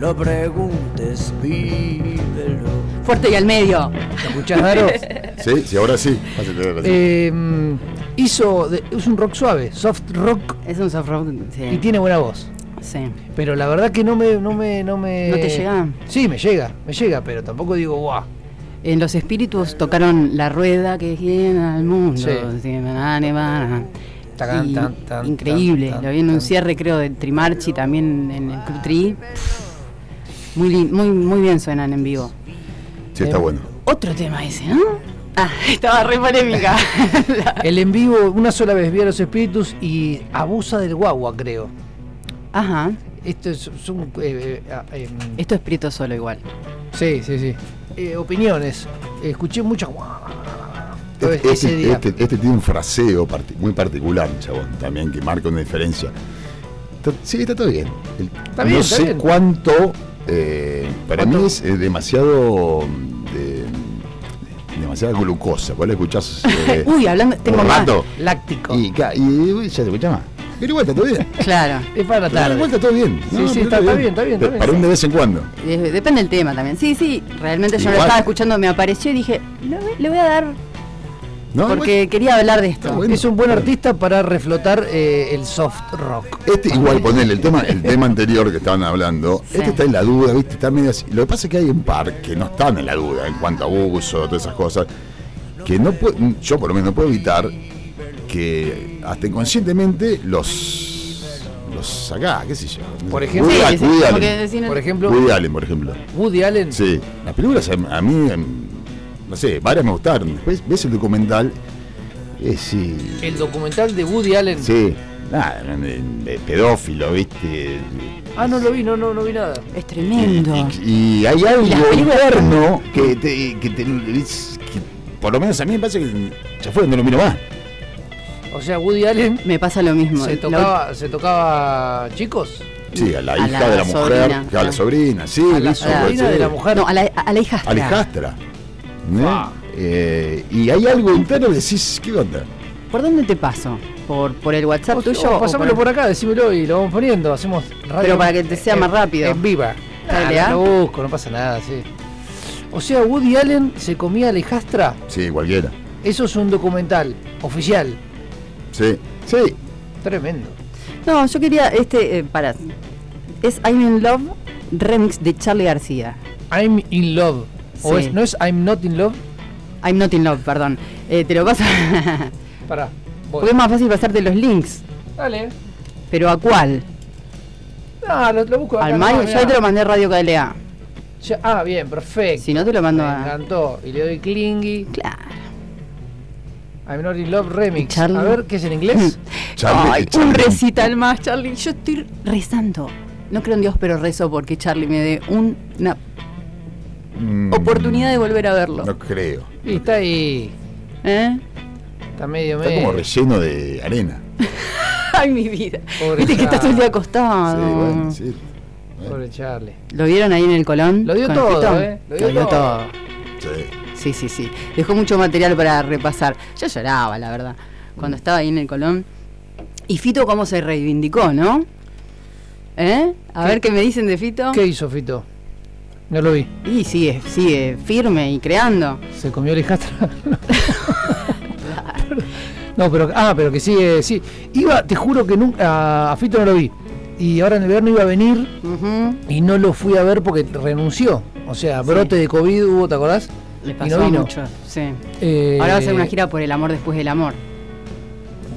no preguntes, vívelo. Fuerte y al medio. ¿Lo escuchás, Daro? Sí, sí, ahora sí. Pásate, ahora sí. Eh, hizo, de- es un rock suave, soft rock, Es un soft rock. Sí. y tiene buena voz. Sí. Pero la verdad que no me, no me, no me. ¿No te llega? Sí, me llega, me llega, pero tampoco digo guau. En Los Espíritus tocaron La Rueda que llena al mundo. Sí. Sí, tan, tan, increíble. tan, Lo vi en un cierre, creo, de Trimarchi también en el Club Tri. Muy, muy, muy bien suenan en vivo. Sí, está bueno. Otro tema ese, ¿no? Ah, estaba re polémica. El en vivo, una sola vez vi a los espíritus y abusa del guagua, creo. Ajá. Esto es, son, eh, eh, ah, em, Esto es Prieto solo igual. sí, sí, sí. Eh, opiniones. Escuché muchas. Entonces, Este, ese día. este- este tiene un fraseo parti- muy particular, chabón, también, que marca una diferencia. Está- sí, está todo bien. El- Está bien, no está sé bien. cuánto, eh, para ¿Cuánto? mí es eh, demasiado, de- demasiada glucosa. Vos la escuchás eh, Uy, hablando, tengo un más. Láctico. y, ca- y ya se escucha más. Pero igual está todo bien. Claro. Es para la Pero tarde. igual está todo bien. Sí, No, sí, está, está bien, está bien. Está Pero bien. Para un de vez en cuando. Eh, Depende del tema también. Sí, sí, realmente yo no lo Igual. estaba escuchando, me apareció y dije, le, voy- le voy a dar No, porque quería hablar de esto. Bueno. Es un buen artista para reflotar eh, el soft rock. Este igual ponele el tema, el tema anterior que estaban hablando, Sí. este está en la duda, viste, está medio así. Lo que pasa es que hay un par que no están en la duda en cuanto a abuso, todas esas cosas, que no puedo, yo por lo menos no puedo evitar que hasta inconscientemente los los sacá, qué sé yo. Por ejemplo- Woody, Sí, sí, Woody como Allen. Por ejemplo, Woody Allen, por ejemplo. Woody Allen. Sí, las películas a, a mí, em, no sé, varias me gustaron. Después ves el documental, eh, sí, El documental de Woody Allen. sí, nada, pedófilo, viste. Ah, no lo vi, no, no, no vi nada. Es tremendo. Y, y hay algo interno que, te, que, te- que por lo menos a mí me parece que ya fue, no lo miro más. O sea, Woody Allen Me pasa lo mismo. se La- tocaba, se tocaba chicos. Sí, a la A hija la de la mujer, a la sobrina, sí, A la hizo, sobrina sí. de la mujer. No, a la, a la hijastra. A la hijastra. ¿no? Ah. Eh, y hay algo interno que decís, ¿qué onda? ¿Por dónde te paso? ¿Por, por el WhatsApp O- tuyo? o o pasámoslo por- por acá, decímelo y lo vamos poniendo. Hacemos radio. Pero para que te sea en- más rápido. En viva. Dale, Ah, ¿ah? lo busco, no pasa nada, sí. O sea, Woody Allen se comía a la hijastra. Sí, cualquiera. Eso es un documental oficial. Sí, sí. Tremendo. No, yo quería este, eh, para. Es I'm in Love remix de Charlie García. I'm in love. O Sí. es, no es I'm not in love. I'm not in love, perdón. Eh, te lo paso. Pará. voy. Porque es más fácil pasarte los links. Dale. Pero ¿a cuál? Ah, lo, lo busco acá. Al no, mirá. yo te lo mandé a Radio KLA. Ya- ah, bien, perfecto. Si no, te lo mando Me a. encantó. Y le doy clingy. Claro. I'm not in love remix. Charlie. A ver, ¿qué es en inglés? Charlie, Ay, Charlie. un recital más, Charlie. Yo estoy rezando. No creo en Dios, pero rezo porque Charlie me dé un- una Mm, oportunidad de volver a verlo. No creo. Y está ahí. ¿Eh? Está medio Está medio. como relleno de arena. Ay, mi vida. Pobre Viste que estás todo el día Sí, acostado. bueno, sí. Pobre Charlie. ¿Lo vieron ahí en el Colón? Lo dio todo? ¿eh? Lo dio todo. todo. Sí. Sí, sí, sí. Dejó mucho material para repasar. Yo lloraba, la verdad, cuando estaba ahí en el Colón. Y Fito cómo se reivindicó, ¿no? ¿Eh? A ¿Qué- ver qué me dicen de Fito. ¿Qué hizo Fito? No lo vi. Y sigue, sigue firme y creando. ¿Se comió la hijastra? no, pero. Ah, pero que sigue. Sí. Iba, te juro que nunca. A Fito no lo vi. Y ahora en el verano iba a venir y no lo fui a ver porque renunció. O sea, brote de COVID hubo, ¿te acordás? Le Y pasó no vino. mucho. Sí. Eh, Ahora va a hacer una gira por el amor después del amor.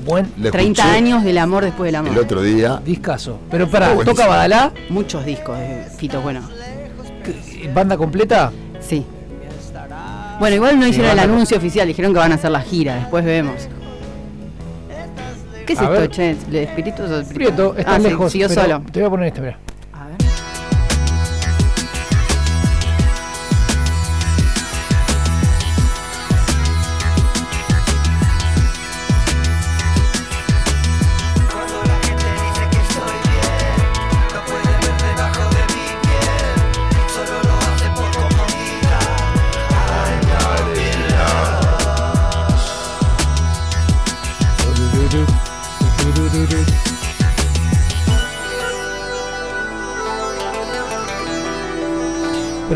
Buen Lo 30 escuché años del amor después del El amor. otro día. discazo. Pero para, Está buenísimo. ¿toca Badalá? Muchos discos de Fito, bueno. ¿Banda completa? Sí. Bueno, igual no hicieron el anuncio oficial, dijeron que van a hacer la gira, después vemos. ¿Qué es A esto, ver. che? ¿El espíritu o el Prieto, está Ah, sí, lejos. siguió pero solo. Te voy a poner este, mira.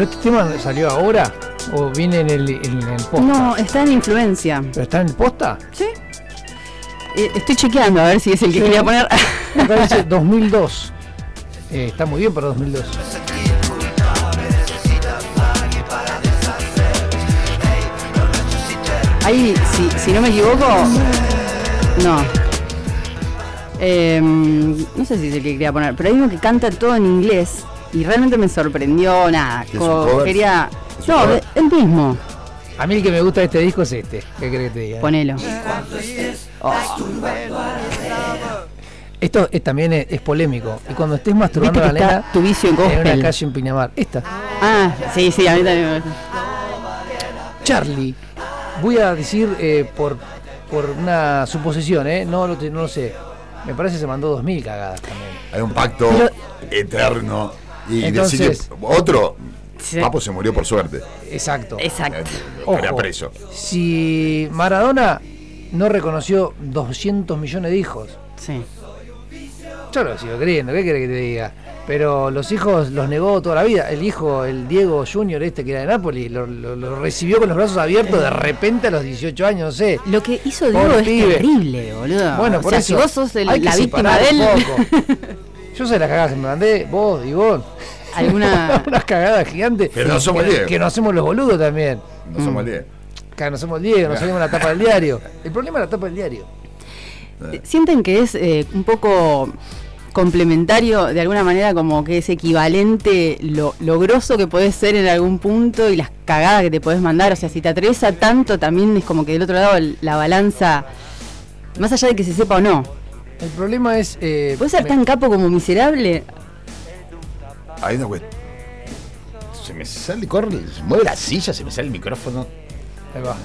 ¿Pero este tema salió ahora? ¿O viene en el, en posta? No, está en influencia. ¿Pero está en el posta? ¿Sí? Eh, estoy chequeando a ver si es el que Sí. quería poner. Acá dice 2002. Eh, está muy bien para 2002. Ahí, si, si no me equivoco. No. Em, no sé si es el que quería poner, pero hay uno que canta todo en inglés. Y realmente me sorprendió, nada. ¿Es un como cover? quería. ¿Es un No, cover? el mismo. A mí el que me gusta de este disco es este. ¿Qué crees que te diga? Ponelo. Esto es, también es, es polémico. Y cuando estés masturbando a la nena tu vicio en en una calle en Pinamar. Esta. Ah, sí, sí, a mí también me gusta. Charlie. Voy a decir eh, por, por una suposición, ¿eh? No lo, no lo sé. Me parece que se mandó 2000 cagadas también. Hay un pacto Pero- eterno. Y Entonces- decirle- otro, Sí. Papo se murió por suerte. Exacto. Exacto. Estaría Ojo, preso. si Maradona no reconoció 200 millones de hijos, Sí. yo lo sigo creyendo, ¿qué querés que te diga? Pero los hijos los negó toda la vida. El hijo, el Diego Junior, este que era de Nápoles, lo, lo- lo recibió con los brazos abiertos de repente a los 18 años, no sé. Lo que hizo Pobre Diego es pibe. terrible, boludo. Bueno, o por sea, eso si vos sos el- la víctima de él, un poco. Yo sé las cagadas que me mandé, vos y vos. alguna. Unas cagadas gigantes. Pero no somos que, Diego. que nos hacemos los boludos también. No somos 10. Que nos somos Diego, nos salimos la tapa del diario. El problema es la tapa del diario. ¿Sienten que es eh, un poco complementario, de alguna manera, como que es equivalente lo, lo grosso que podés ser en algún punto y las cagadas que te podés mandar? O sea, si te atreves a tanto, también es como que del otro lado el- la balanza, más allá de que se sepa o no, El problema es. Eh, ¿puedes ser me- tan capo como miserable? Hay una cuestión. Se me sale, corre, se mueve la silla, se me sale el micrófono. Ahí va.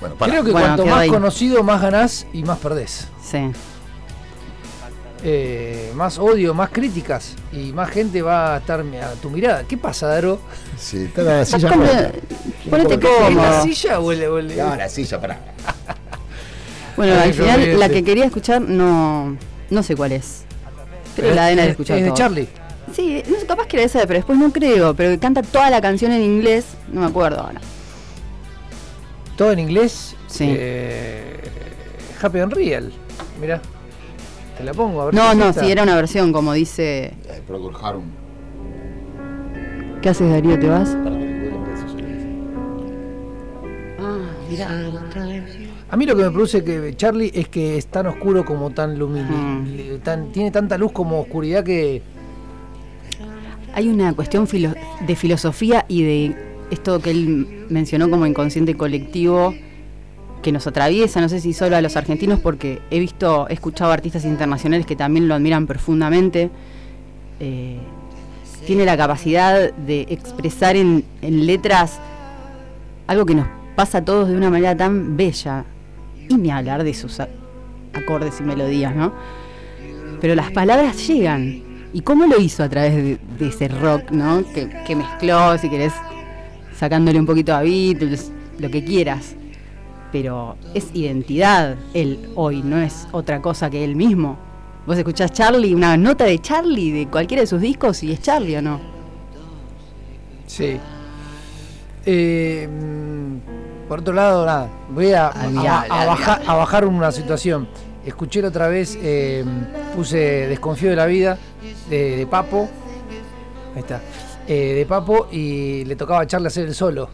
Bueno, para. Creo que Bueno, cuanto más ahí. conocido, más ganás y más perdés. Sí. Eh, más odio, más críticas y más gente va a estar a tu mirada. ¿Qué pasa, Daro? Sí, está la silla. Ponete ¿En la cómodo. silla o el.? o el- No, la silla, pará. Bueno, al final la que quería escuchar no, no sé cuál es. Pero la de haber escuchado Es de. Charlie. Sí, no sé, capaz que era esa, pero después no creo. Pero que canta toda la canción en inglés, no me acuerdo ahora. Todo en inglés. Sí. Eh, Happy and Real. Mira. Te la pongo a ver. No, no, sí, era una versión como dice. Eh, Procol Harum. ¿Qué haces, Darío? ¿Te vas? Ah, mirá. A mí lo que me produce que Charlie es que es tan oscuro como tan luminoso. Mm. Tan, tiene tanta luz como oscuridad que. Hay una cuestión filo- de filosofía y de esto que él mencionó como inconsciente colectivo que nos atraviesa, no sé si solo a los argentinos, porque he visto, he escuchado artistas internacionales que también lo admiran profundamente. Eh, tiene la capacidad de expresar en, en letras algo que nos pasa a todos de una manera tan bella. Y ni hablar de sus acordes y melodías, ¿no? Pero las palabras llegan. ¿Y cómo lo hizo a través de, ese rock, ¿no? Que, mezcló, si querés, sacándole un poquito a Beatles, lo que quieras. Pero es identidad él hoy, no es otra cosa que él mismo. Vos escuchás Charlie, una nota de Charlie de cualquiera de sus discos y es Charlie o no. Sí. Eh, por otro lado, nada. Voy a, a- bajar, a bajar una situación. Escuché la otra vez, eh, puse Desconfío de la vida de, de Papo. Ahí está. Eh, de Papo y le tocaba a Charlie hacer el solo.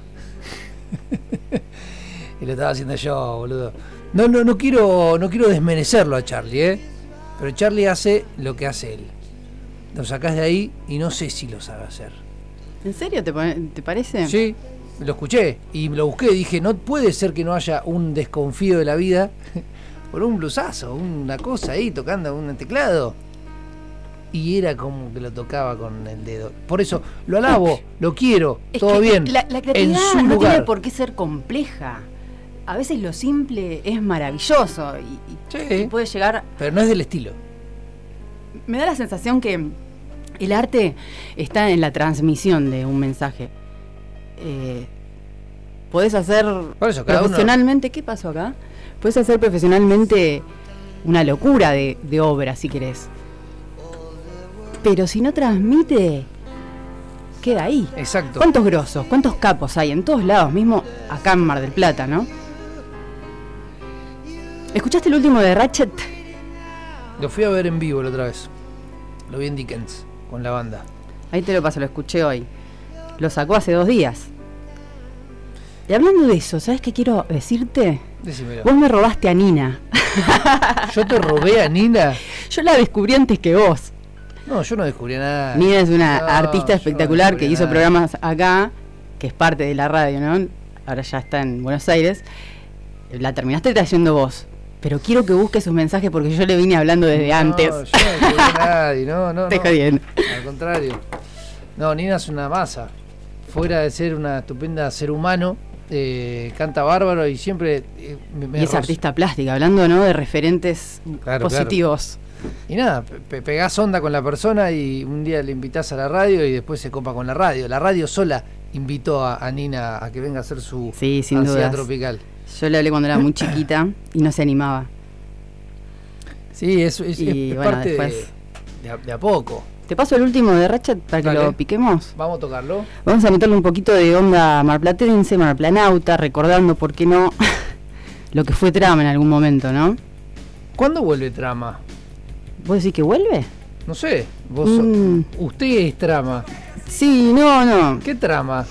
y lo estaba haciendo yo, boludo. No, no, no quiero, no quiero desmerecerlo a Charlie, ¿eh? Pero Charlie hace lo que hace él. Lo sacás de ahí y no sé si lo sabe hacer. ¿En serio te, te parece? Sí, lo escuché y lo busqué. Dije, no puede ser que no haya un desconfío de la vida por un blusazo, una cosa ahí tocando un teclado. Y era como que lo tocaba con el dedo. Por eso lo alabo, lo quiero, Es todo que bien. La, la creatividad en su no lugar. tiene por qué ser compleja. A veces lo simple es maravilloso y, y- Sí. y puede llegar. Pero no es del estilo. Me da la sensación que el arte está en la transmisión de un mensaje. Eh, podés hacer eso, uno- profesionalmente. ¿Qué pasó acá? Puedes hacer profesionalmente una locura de, de obra, si querés. Pero si no transmite, queda ahí. Exacto. ¿Cuántos grosos, cuántos capos hay en todos lados, mismo acá en Mar del Plata, no? ¿Escuchaste el último de Ratchet? Lo fui a ver en vivo la otra vez. Lo vi en Dickens con la banda. Ahí te lo paso, lo escuché hoy. Lo sacó hace dos días. Y hablando de eso, ¿sabes qué quiero decirte? Decímelo. Vos me robaste a Nina. Yo te robé a Nina. Yo la descubrí antes que vos. No, yo no descubrí nada. Nina es una No, artista no espectacular que hizo nada. programas acá, que es parte de la radio, ¿no? Ahora ya está en Buenos Aires. La terminaste trayendo vos. Pero quiero que busques sus mensajes porque yo le vine hablando desde No, antes. yo no descubrí a nadie, no, no. Te jodiendo. Al contrario. No, Nina es una masa. Fuera de ser una estupenda ser humano, eh, canta bárbaro y siempre eh, me, Y es artista plástica, hablando ¿no? de referentes Claro, positivos. Y nada, pe- pe- pegás onda con la persona y un día le invitás a la radio y después se copa con la radio. La radio sola invitó a, a Nina a que venga a hacer su Sí, sin ansiedad dudas. tropical. Yo le hablé cuando era muy chiquita y no se animaba. Sí, es, es- Y es bueno, parte de- después- de, a, de a poco. ¿Te paso el último de Ratchet para que lo piquemos? Vamos a tocarlo. Vamos a meterle un poquito de onda marplatense, marplanauta, recordando, ¿por qué no? lo que fue trama en algún momento, ¿no? ¿Cuándo vuelve trama? ¿Vos decís que vuelve? No sé. Vos so- Mm. Usted es trama. Sí, no, no. ¿Qué trama?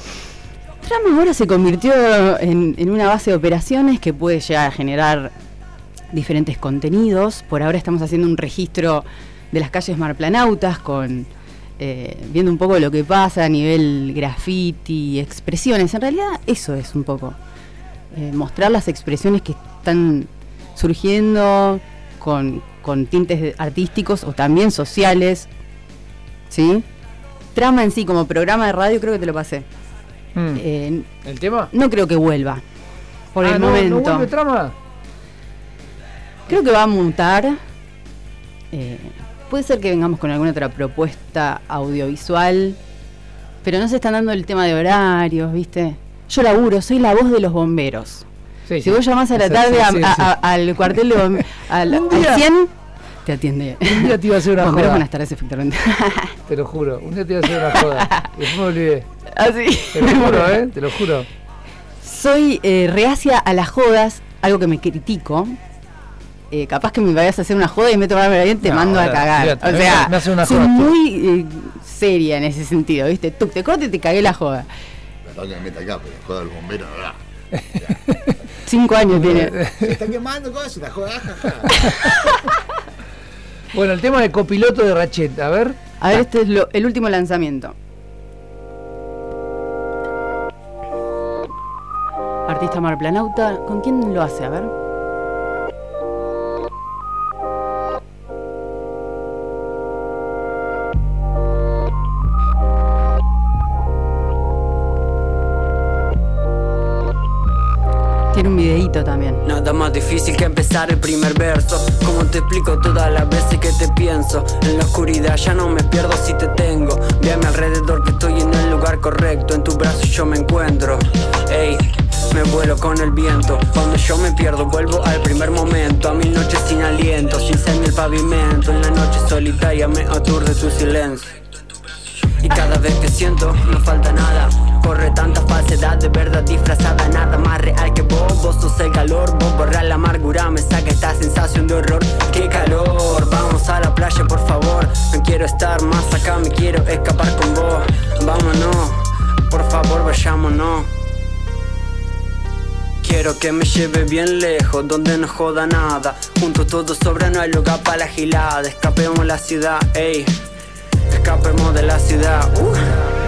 Trama ahora se convirtió en, en una base de operaciones que puede llegar a generar diferentes contenidos. Por ahora estamos haciendo un registro de las calles marplanautas con eh, viendo un poco lo que pasa a nivel graffiti, expresiones. En realidad eso es un poco. eh, mostrar las expresiones que están surgiendo con, con tintes artísticos o también sociales. ¿Sí? Trama en sí, como programa de radio, creo que te lo pasé. Mm. Eh, ¿El tema? no creo que vuelva. Por Ah, el no, momento. ¿No vuelve trama? Creo que va a mutar. Eh, puede ser que vengamos con alguna otra propuesta audiovisual. Pero no se están dando el tema de horarios, ¿viste? Yo laburo, soy la voz de los bomberos. Sí, Si vos llamás a la tarde a- a- a- al cuartel de bomberos, al, al día- 100, te atiende. Un día te iba a hacer una Bomberos, joda. buenas tardes, efectivamente. Te lo juro. Un día te iba a hacer una joda. Después me olvidé. Así. Te lo juro, ¿eh? Te lo juro. Soy eh, reacia a las jodas, algo que me critico. Eh, capaz que me vayas a hacer una joda y me tomarme bien, te No, mando a cagar. O sea, me hace una soy joda muy eh, seria en ese sentido, ¿viste? Tú te corto y te cagué la joda. Perdón que me meta acá, pero joda el bombero, ¿verdad? Cinco años tiene. Se está quemando cosas, la joda, jaja. Bueno, el tema de copiloto de Rachet, a ver. A ver, este es lo- el último lanzamiento. Artista marplanauta, ¿con quién lo hace? A ver. Un videíto también. Nada más difícil que empezar el primer verso. Como te explico todas las veces que te pienso. En la oscuridad ya no me pierdo si te tengo. Ve a mi alrededor que estoy en el lugar correcto. En tu brazo yo me encuentro. Ey. Me vuelo con el viento, cuando yo me pierdo vuelvo al primer momento A mil noches sin aliento, sin ser el pavimento En la noche solitaria me aturde tu silencio y cada vez que siento no falta nada. Corre tanta falsedad de verdad disfrazada Nada más real que vos, vos sos el calor Vos borrar la amargura, me saca esta sensación de horror. ¡Qué calor! Vamos a la playa por favor. No quiero estar más acá, me quiero escapar con vos. Vámonos, por favor vayámonos. Quiero que me lleve bien lejos, donde no joda nada. Juntos todos sobra, no hay lugar para la gilada Escapemos la ciudad, ey Escapemos de la ciudad, uh.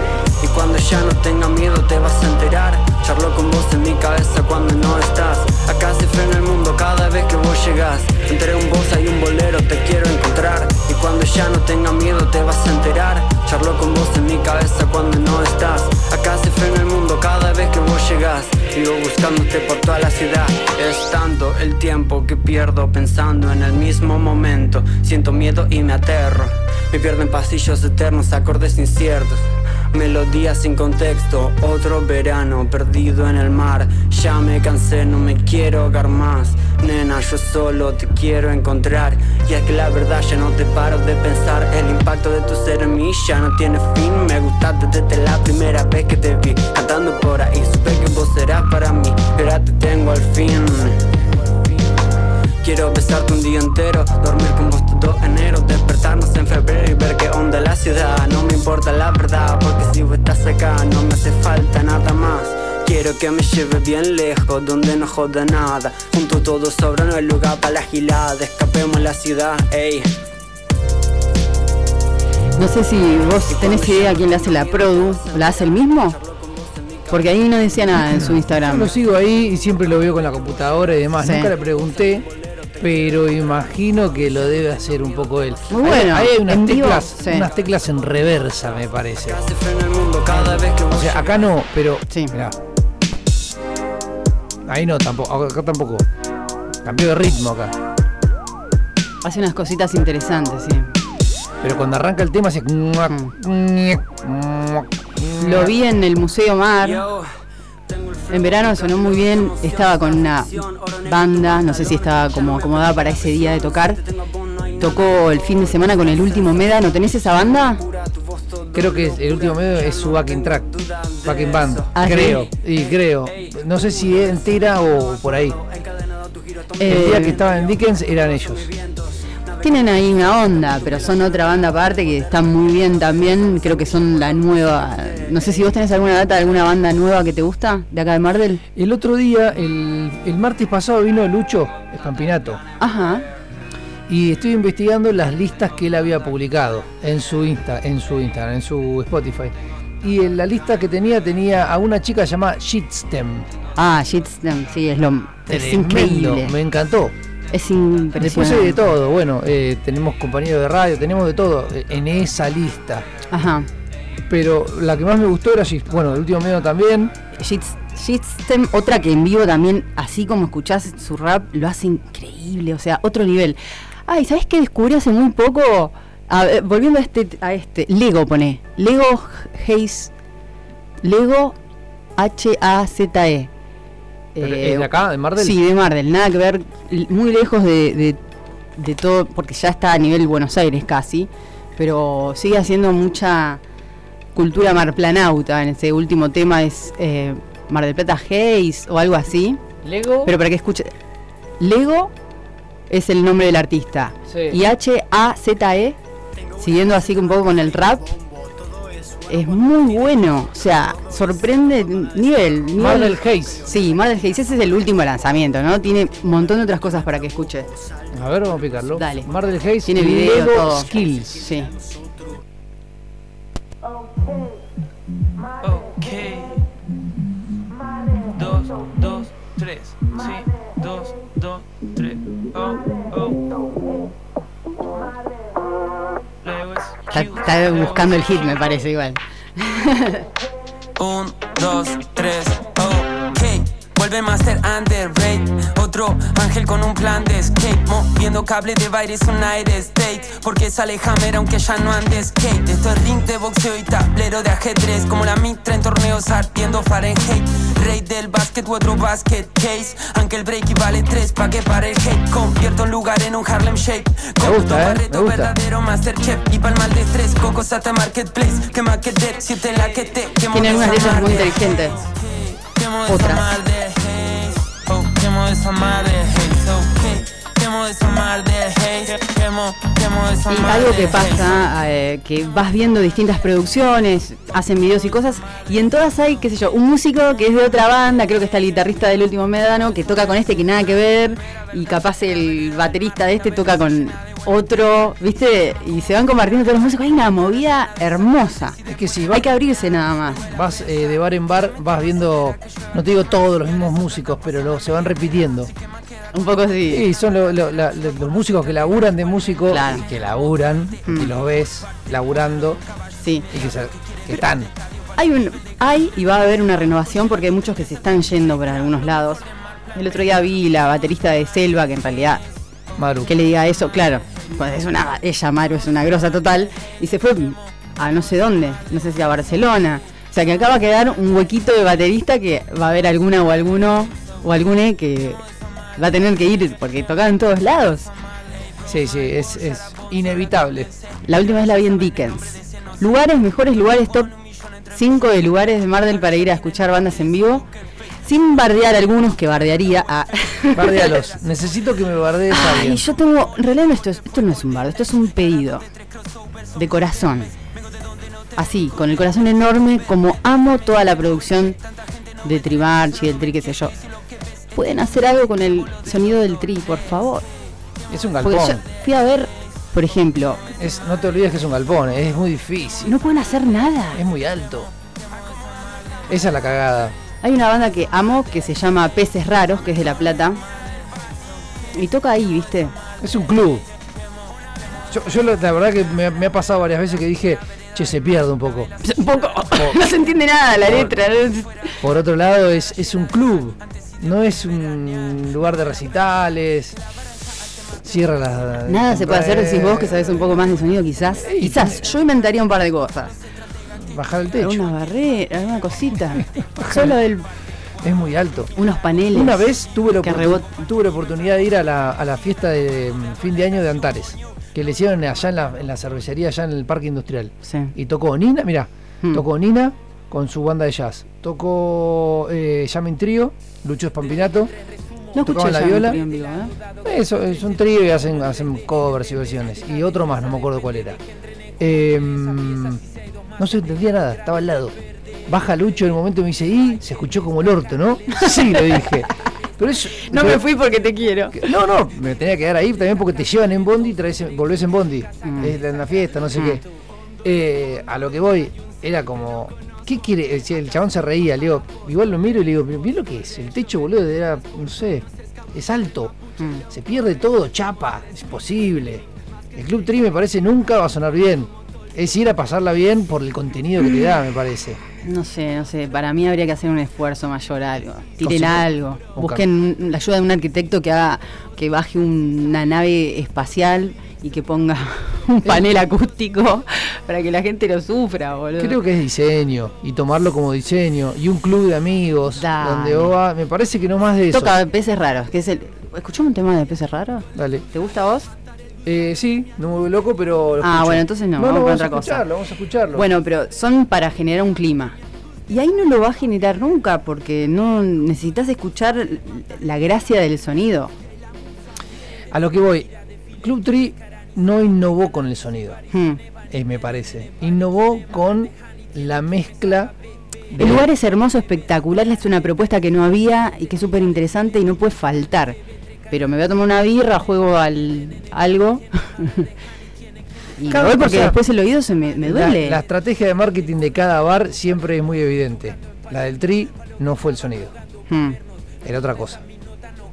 Y cuando ya no tenga miedo te vas a enterar. Charlo con vos en mi cabeza cuando no estás. Acá se frena el mundo cada vez que vos llegás. Entre un bossa y un bolero te quiero encontrar. Y cuando ya no tenga miedo te vas a enterar. Charlo con vos en mi cabeza cuando no estás. Acá se frena el mundo cada vez que vos llegás. Vivo buscándote por toda la ciudad. Es tanto el tiempo que pierdo pensando en el mismo momento. Siento miedo y me aterro. Me pierdo en pasillos eternos, acordes inciertos Melodías sin contexto, otro verano perdido en el mar. Ya me cansé, no me quiero ahogar más. Nena, yo solo te quiero encontrar. Y es que la verdad ya no te paro de pensar. El impacto de tu ser en mí ya no tiene fin. Me gustaste desde la primera vez que te vi. Cantando por ahí, supe que vos serás para mí. Pero te tengo al fin. Quiero besarte un día entero, dormir con vos todo enero, despertarnos en febrero y ver qué onda la ciudad. No me importa la verdad, porque si vos estás acá no me hace falta nada más. Quiero que me lleve bien lejos, donde no joda nada. Junto todo sobra, no hay lugar para la gilada. Escapemos la ciudad, ey. No sé si vos tenés idea quién le hace la produ. ¿La hace el mismo? Porque ahí no decía nada en su Yo Instagram. lo sigo ahí y siempre lo veo con la computadora y demás. Sí. Nunca le pregunté, pero imagino que lo debe hacer un poco él. Muy bueno, Ahí hay unas vivo, teclas, sí. unas teclas en reversa, me parece. O sea, acá no, pero. Sí. mirá. Ahí no, tampoco. Acá tampoco. Cambio de ritmo acá. Hace unas cositas interesantes, sí. Pero cuando arranca el tema hace. Lo vi en el Museo Mar. En verano sonó muy bien. Estaba con una banda, no sé si estaba como acomodada para ese día de tocar. Tocó el fin de semana con el último Meda. ¿No tenés esa banda? Creo que el último medio es su backing track. Backing band. ¿Ah, sí? creo. Y creo. No sé si entera o por ahí. El día Eh, que estaba en Dickens eran ellos. Tienen ahí una onda, pero son otra banda aparte que está muy bien también. Creo que son la nueva. No sé si vos tenés alguna data de alguna banda nueva que te gusta de acá de Mardel. El otro día, el, el martes pasado, vino Lucho Espampinato. Ajá. Y estoy investigando las listas que él había publicado en su Insta, en su Instagram, en su Spotify. Y en la lista que tenía tenía a una chica llamada Shitstem. Ah, Shitstem, sí, es lo. Es increíble. Me encantó. Es Después impresionante. hay de todo, bueno, eh, tenemos compañeros de radio, tenemos de todo eh, en esa lista. Ajá. Pero la que más me gustó era Shit- bueno, el último medio también. Shits- Shitstem, otra que en vivo también, así como escuchás su rap, lo hace increíble, o sea, otro nivel. Ay, ¿sabes qué descubrí hace muy poco? A ver, volviendo a este, a este, Lego pone, Lego Haze, Lego H-A-Z-E. Pero Eh, ¿Es de acá, de Mar del? Sí, de Mardel, nada que ver, muy lejos de, de- de todo, porque ya está a nivel Buenos Aires casi, pero sigue haciendo mucha cultura marplanauta. En ese último tema es eh, Mar del Plata Haze o algo así. Lego. Pero para que escuche, Lego es el nombre del artista. Sí. Y H-A-Z-E, siguiendo así un poco con el rap, es muy bueno. O sea, sorprende nivel. nivel Mar del Haze. Sí, Mar del Haze. Ese es el último lanzamiento, ¿no? Tiene un montón de otras cosas para que escuche. A ver, vamos a picarlo. Dale. Mar del Haze. Tiene video, Lego todo. Skills. Sí. Ok. Dos, dos, tres. Sí, dos, dos, tres. Oh. Está, está buscando el hit, me parece igual. Un, dos, tres, ok. Vuelve Master Underrate. Otro ángel con un plan de escape. Moviendo cable de baile un aire state. Porque sale Hammer aunque ya no ande skate. Esto es ring de boxeo y tablero de ajedrez. Como la mitra en torneos ardiendo Fahrenheit. Rey del básquet u otro basket case. Aunque el break vale tres pa' que pare el hate. Convierto un lugar en un Harlem Shake. Me gusta, eh, Barreto, me gusta. verdadero Masterchef. Y pa'l mal de estrés. Cocos hasta Marketplace. Que más que dead. Siete la que te. quemo Tiene de unas letras muy inteligentes. Otras. Quemo esa mar Y algo que pasa, eh, que vas viendo distintas producciones, hacen videos y cosas, y en todas hay, qué sé yo, un músico que es de otra banda, creo que está el guitarrista del último Médano, que toca con este que nada que ver, y capaz el baterista de este toca con otro, ¿viste? Y se van compartiendo todos los músicos, hay una movida hermosa. Es que si Hay que abrirse nada más. vas eh, de bar en bar, vas viendo, no te digo todos los mismos músicos, pero lo- se van repitiendo. Un poco así. Y son lo- lo- la- lo- los músicos que laburan de músico Claro. y que laburan, Mm. y los ves laburando Sí. y que, se- que están. Hay, un, hay y va a haber una renovación porque hay muchos que se están yendo para algunos lados. El otro día vi la baterista de Selva, que en realidad, Maru. que le diga eso, claro, pues es una, ella, Maru, es una grosa total, y se fue a no sé dónde, no sé si a Barcelona. O sea que acaba de quedar un huequito de baterista que va a haber alguna o alguno o algune que va a tener que ir porque tocaba en todos lados. Sí, sí, es, es inevitable. La última vez la vi en Dickens. Lugares, mejores lugares, top 5 de lugares de Mar del para ir a escuchar bandas en vivo. Sin bardear algunos que bardearía a. Bardealos. Necesito que me bardees a alguien. yo tengo. En realidad no, esto, es- esto no es un bardo, esto es un pedido. De corazón. Así, con el corazón enorme, como amo toda la producción de Trimarchi, del Tri, qué sé yo. Pueden hacer algo con el sonido del Tri, por favor. Es un Porque galpón. yo fui a ver Por ejemplo, Es, no te olvides que es un galpón, es muy difícil. no pueden hacer nada. Es muy alto. Esa es la cagada. Hay una banda que amo que se llama Peces Raros, que es de La Plata. Y toca ahí, ¿viste? Es un club. Yo, la verdad que me, me ha pasado varias veces que dije, che, se pierde un poco. Un poco. No se entiende nada la letra. Por otro lado, es, es un club. No es un lugar de recitales. Cierra la. Nada se puede hacer, decís vos que sabés un poco más de sonido, quizás. Quizás. Yo inventaría un par de cosas. Bajar el techo. Alguna barrera, alguna cosita. Solo el, Es muy alto. unos paneles. Una vez tuve la, tuve la oportunidad de ir a la, a la fiesta de mm, fin de año de Antares, que le hicieron allá en la, en la cervecería, allá en el parque industrial. Sí. Y tocó Nina, mira, Hmm. tocó Nina con su banda de jazz. Tocó eh, Yamin Trío, Lucho Espampinato. No escuché la viola. vivo, ¿eh? Eso, es un trío y hacen, hacen covers y versiones. Y otro más, no me acuerdo cuál era. Eh, no se entendía nada, estaba al lado. Baja Lucho en el momento y me dice, y se escuchó como el orto, ¿no? Sí, le dije. Pero eso, No pero- me fui porque te quiero. No, no, me tenía que quedar ahí también porque te llevan en Bondi y traes, volvés en Bondi. Mm. Es en la fiesta, no sé Mm. qué. Eh, a lo que voy, era como. ¿Qué quiere? El el chabón se reía, le digo, igual lo miro y le digo, ¿bien lo que es? El techo, boludo, era, no sé, es alto. Mm. Se pierde todo, chapa, es imposible. El Club Tri me parece nunca va a sonar bien. Es ir a pasarla bien por el contenido que te da, me parece. No sé, no sé. Para mí habría que hacer un esfuerzo mayor, algo. Tiren algo. Busquen la ayuda de un arquitecto que haga, que baje una nave espacial y que ponga un panel acústico para que la gente lo sufra, boludo. Creo que es diseño y tomarlo como diseño y un club de amigos Dale. donde vas- me parece que no más de eso. Toca peces raros, que es el. ¿Escuchamos un tema de peces raros? Dale. ¿Te gusta a vos? Eh, sí, no me vuelvo loco, pero. lo Ah, bueno, entonces no, No, vamos otra a cosa. escucharlo, vamos a escucharlo. Bueno, pero son para generar un clima. Y ahí no lo va a generar nunca porque no necesitas escuchar la gracia del sonido. A lo que voy, Club Tree no innovó con el sonido, Hmm. eh, me parece. Innovó con la mezcla. de- El lugar es hermoso, espectacular, es una propuesta que no había y que es súper interesante y no puede faltar. Pero me voy a tomar una birra, juego al algo. y voy porque después el oído se me, me la, duele. la estrategia de marketing de cada bar siempre es muy evidente. La del Tri no fue el sonido, Hmm. era otra cosa.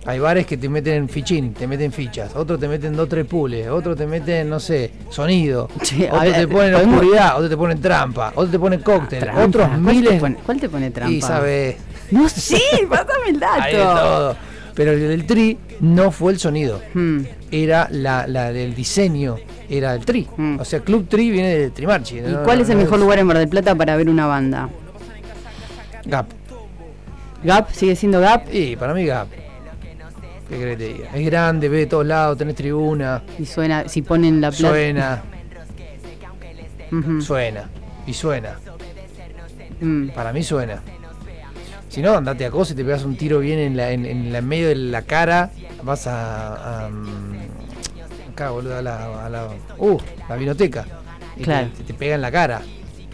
Hay bares que te meten fichín, te meten fichas, otros te meten dos tres pules, otros te meten, no sé, sonido, a otros ver, te ponen podemos- oscuridad, otros te ponen trampa, otros te ponen cóctel, Trampa. otros ¿Cuál te miles. pone- ¿Cuál te pone trampa? Y sabes, No, sí, pásame el dato. hay de todo. Pero el del Tri no fue el sonido, Hmm. era la, la del diseño, era el Tri. Mm. O sea, Club Tri viene de Trimarchi. ¿Y cuál es el mejor lugar en Mar del Plata para ver una banda? Gap. ¿Gap? ¿Sigue siendo Gap? Y para mí Gap. ¿Qué crees que te diga? Es grande, ve de todos lados, tenés tribuna, Y suena, si ponen la plata. suena, suena y suena. Mm. Para mí suena. Si no, andate a cosa y te pegas un tiro bien en la, en, en la medio de la cara, vas a. a, mm, acá, boludo, a la, a la. Uh, la vinoteca. Y Claro. te, te pega en la cara.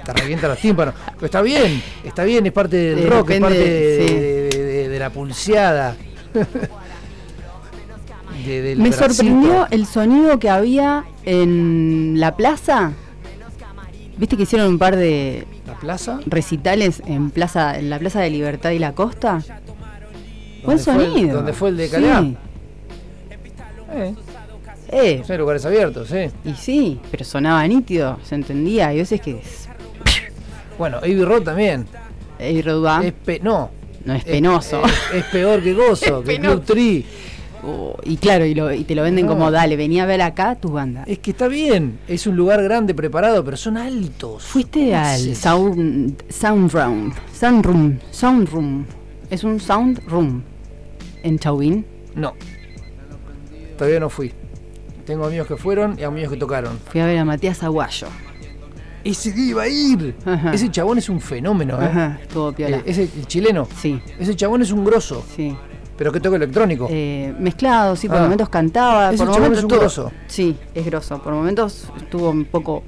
Te revienta los tímpanos. Pero está bien, está bien, es parte del Eh, rock, es parte de, sí. de- de- de la pulseada. De- del Me bracito. sorprendió el sonido que había en la plaza. ¿Viste que hicieron un par de ¿La plaza? recitales en plaza, en la Plaza de Libertad y la Costa? Buen ¿Dónde fue el- sonido. dónde fue el de Sí. Calea? Eh, Eh, sí, lugares abiertos, sí. y sí, pero sonaba nítido, se entendía. Hay veces que es, Bueno, Abbey Road también. Ey, Roduá, Es pe- no, no es penoso. Es, es peor que Gozo, que. Club Tree. Oh, y claro, y, lo- y te lo venden como, dale, venía a ver acá tu banda. Es que está bien, es un lugar grande, preparado, pero son altos. Fuiste al sound, sound Room, Sound Room, Sound Room. Es un Sound Room en Chauvin. No, todavía no fui. Tengo amigos que fueron y amigos que tocaron. Fui a ver a Matías Aguayo. Ese que iba a ir. Ajá. Ese chabón es un fenómeno, ¿eh? Ajá, estuvo piola. Eh, ese el chileno. Sí, Ese chabón es un grosso, sí. Pero que toca electrónico. Eh, mezclado, sí, por Ah. momentos cantaba. Ese por momentos es un grosso. Sí, es grosso. Por momentos estuvo un poco.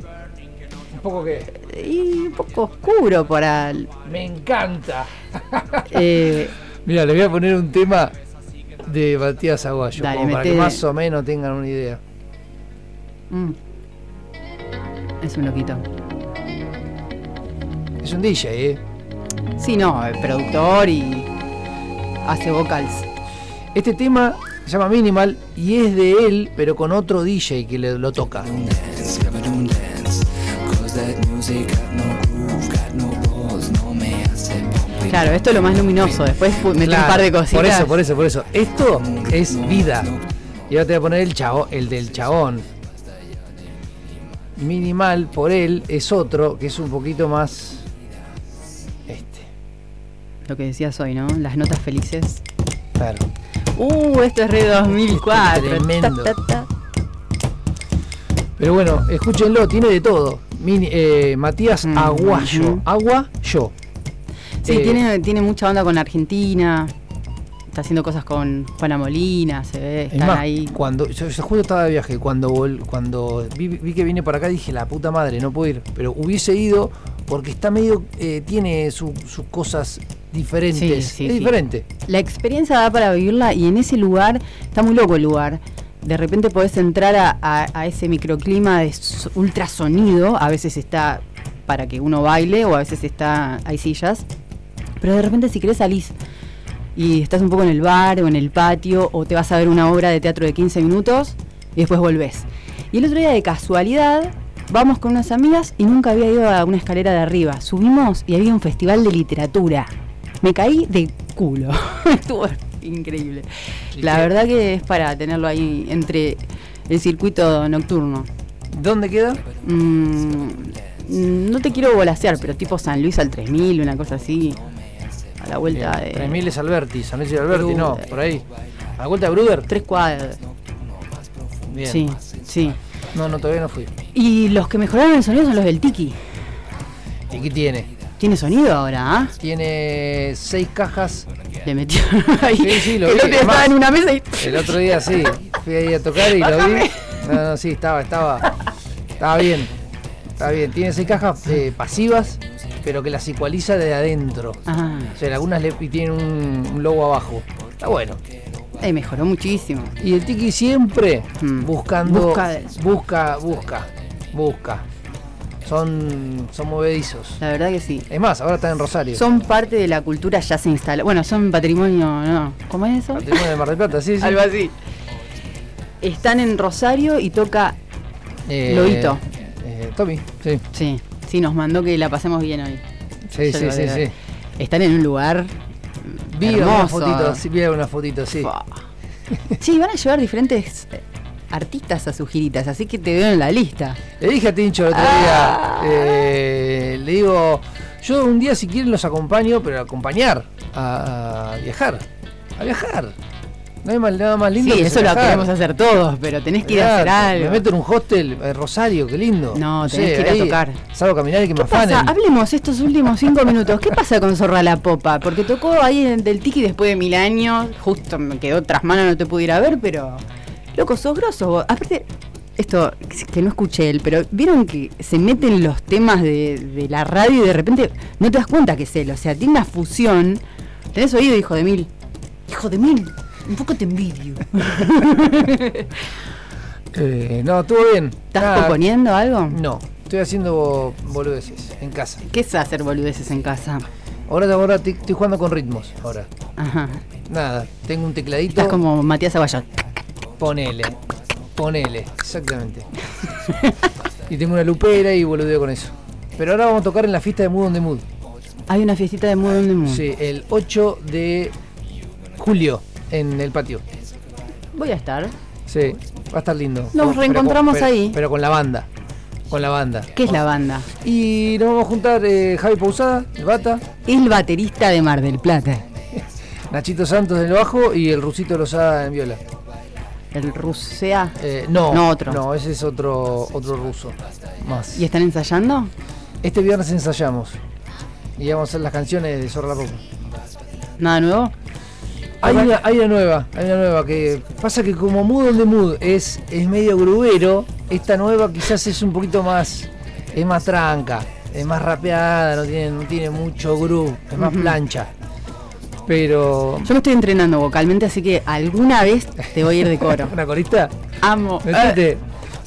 Un poco que Y un poco oscuro para. el- me encanta. eh, Mira, le voy a poner un tema de Matías Aguayo, Dale, como para que más o menos tengan una idea. Mm. Es un loquito. Es un DJ, ¿eh? Sí, no, es productor y hace vocals. Este tema se llama Minimal y es de él, pero con otro DJ que le, lo toca. Claro, esto es lo más luminoso. Después pu- mete un par de cositas. Por eso, por eso, por eso. Esto es vida. Y ahora te voy a poner el chavo, el del chabón. Minimal por él es otro que es un poquito más. Lo que decías hoy, ¿no? Las notas felices. Claro. Uh, esto es re 2004. Tremendo. Ta, ta, ta. Pero bueno, escúchenlo, tiene de todo. Mini- eh, Matías Aguayo. ujú. Agua yo. Sí, Eh, tiene, tiene mucha onda con Argentina. Está haciendo cosas con Juana Molina, se ve. Es Están más, ahí. cuando yo, yo justo estaba de viaje, cuando vol- cuando vi, vi que vine para acá dije la puta madre, no puedo ir, pero hubiese ido porque está medio eh, tiene su- sus cosas diferentes, Sí, sí, es sí. diferente. La experiencia da para vivirla y en ese lugar, está muy loco el lugar. De repente podés entrar a, a- a ese microclima de ultrasonido, a veces está para que uno baile o a veces está hay sillas, pero de repente si querés salís y estás un poco en el bar o en el patio o te vas a ver una obra de teatro de 15 minutos y después volvés. Y el otro día de casualidad vamos con unas amigas y nunca había ido a una escalera de arriba. Subimos y había un festival de literatura. Me caí de culo. Estuvo increíble. ¿Y La verdad que es para tenerlo ahí entre el circuito nocturno. ¿Dónde queda? Mm, no te quiero volasear, pero tipo San Luis al 3000, una cosa así. La vuelta Bien, de. 3000 es Alberti, San Luis de Alberti, no, por ahí. A la vuelta de Bruder. Tres cuadras. Bien. Sí, sí. No, no, todavía no fui. Y los que mejoraron el sonido son los del Tiki. ¿Y qué tiene? Tiene sonido ahora, ¿ah? Tiene seis cajas. Le metió ahí. Sí, sí, lo el vi. otro día estaba en una mesa y. El otro día sí, fui ahí a tocar y lo vi. No, no, sí, estaba, estaba, estaba bien. Estaba bien. Tiene seis cajas eh, pasivas, pero que las ecualiza de adentro. Ah, O sea, algunas le tienen un, un logo abajo. Está bueno. eh, mejoró muchísimo. Y el Tiki siempre Mm. buscando. Busca- busca, busca, busca. Son, son movedizos. La verdad que sí. Es más, ahora están en Rosario. Son parte de la cultura ya se instala. Bueno, son patrimonio, ¿no? ¿Cómo es eso? Patrimonio de Mar del Plata, sí, sí. Algo así. Están en Rosario y toca Eh, Loito. eh, Tommy, sí. Sí, sí, nos mandó que la pasemos bien hoy. Sí, Yo sí, sí, sí. Están en un lugar Vi una hermoso. fotito, sí, vi una fotito, sí. Sí, van a llevar diferentes eh, artistas a sus giritas, así que te veo en la lista. Le dije a Tincho el otro Ah. día, eh, le digo, yo un día si quieren los acompaño, pero acompañar, a, a viajar, a viajar. No hay mal- nada más lindo Sí, que eso lo queremos hacer todos, pero tenés que ir a hacer algo. Me meto en un hostel, eh, Rosario, qué lindo. No, tenés que ir a tocar. Salgo a caminar y que me afanen. Hablemos estos últimos cinco minutos. ¿Qué pasa con Zorra la Popa? Porque tocó ahí en del Tiki después de mil años. Justo me quedó tras mano, no te pudiera ver, pero. Loco, sos grosso. vos. Aparte, esto que no escuché él, pero vieron que se meten los temas de, de la radio y de repente no te das cuenta que es él. O sea, tiene una fusión. ¿Tenés oído, hijo de mil? Hijo de mil. Un poco te envidio. Eh, no, estuvo bien. ¿Estás Nada, componiendo algo? No, estoy haciendo boludeces en casa. ¿Qué es hacer boludeces en casa? Ahora, ahora estoy, estoy jugando con ritmos. Ahora, Ajá. nada, tengo un tecladito. Estás como Matías Aguayón. Ponele, ponele, exactamente. y tengo una lupera y boludeo con eso. Pero ahora vamos a tocar en la fiesta de Mood on the Mood. Hay una fiestita de Mood on the Mood. Sí, el 8 de julio en el patio. Voy a estar. Sí, va a estar lindo. Nos Pero reencontramos pero- ahí. Pero con la banda. Con la banda. ¿Qué es la banda? Y nos vamos a juntar eh, Javi Pausada, el bata, El baterista de Mar del Plata. Nachito Santos en el bajo y el Rusito Lozada en viola. El Rusea. Eh, no, No, otro. No, ese es otro, otro ruso. Más. ¿Y están ensayando? Este viernes ensayamos. Y vamos a hacer las canciones de Zorra la Popa. ¿Nada nuevo? Hay una, hay una nueva, hay una nueva que pasa que como Mood on the Mood es, es medio grubero, esta nueva quizás es un poquito más, es más tranca, es más rapeada, no tiene, no tiene mucho groove, es más plancha. Pero. Yo me estoy entrenando vocalmente, así que alguna vez te voy a ir de coro. ¿Una corista? Amo. Metete.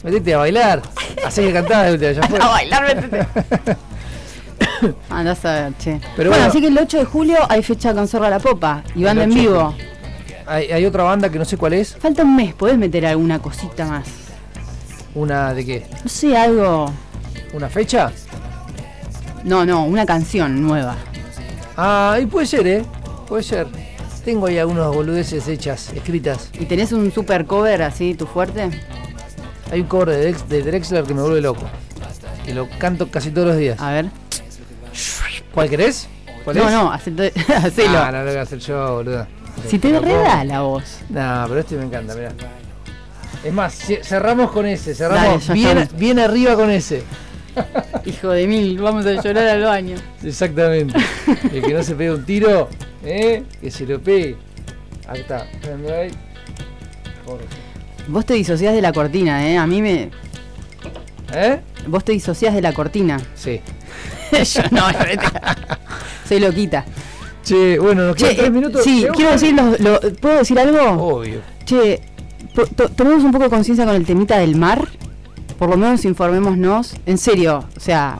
Metete a bailar. Así que cantás ya fue. A bailar, métete. Andás a ver, che. Pero bueno, bueno. así que el 8 de julio hay fecha con Zorra la Popa y banda en 8 de vivo. Hay, hay otra banda que no sé cuál es. Falta un mes, ¿podés meter alguna cosita más? ¿Una de qué? No sé, algo. ¿Una fecha? No, no, una canción nueva. Ah, y puede ser, ¿eh? Puede ser. Tengo ahí algunas boludeces hechas, escritas. ¿Y tenés un super cover así, tu fuerte? Hay un cover de, Dex- de Drexler que me vuelve loco. Que lo canto casi todos los días. A ver. ¿Cuál querés? ¿Cuál no, es? no, hacelo. Ah, no lo voy a hacer yo, boluda. si te reda la voz. No, pero este me encanta, mirá. Es más, ce- cerramos con ese, Dale, cerramos ya bien, bien arriba con ese. Hijo de mil, vamos a llorar al baño. Exactamente. El que no se pegue un tiro, ¿eh? que se lo pegue. Ahí está. Jorge. Vos te disociás de la cortina, ¿eh? A mí me. ¿Eh? Vos te disociás de la cortina. Sí. Yo no. Soy loquita. Che, bueno, nos quedan Che, tres eh, minutos. Sí, ¿Llegó, quiero decir, los- lo- ¿puedo decir algo? Obvio. Che, to- tomemos un poco de conciencia con el temita del mar. Por lo menos informémonos. En serio, o sea,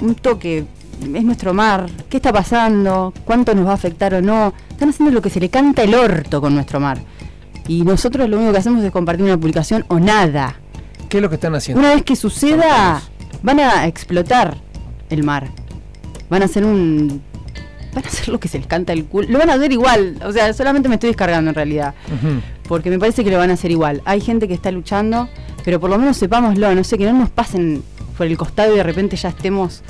un toque. Es nuestro mar. ¿Qué está pasando? ¿Cuánto nos va a afectar o no? Están haciendo lo que se le canta el orto con nuestro mar. Y nosotros lo único que hacemos es compartir una publicación o nada. ¿Qué es lo que están haciendo? Una vez que suceda, van a explotar el mar. Van a hacer un. Van a hacer lo que se les canta el culo. Lo van a hacer igual. O sea, solamente me estoy descargando en realidad. Porque me parece que lo van a hacer igual. Hay gente que está luchando, pero por lo menos sepámoslo. No sé, que no nos pasen por el costado y de repente ya estemos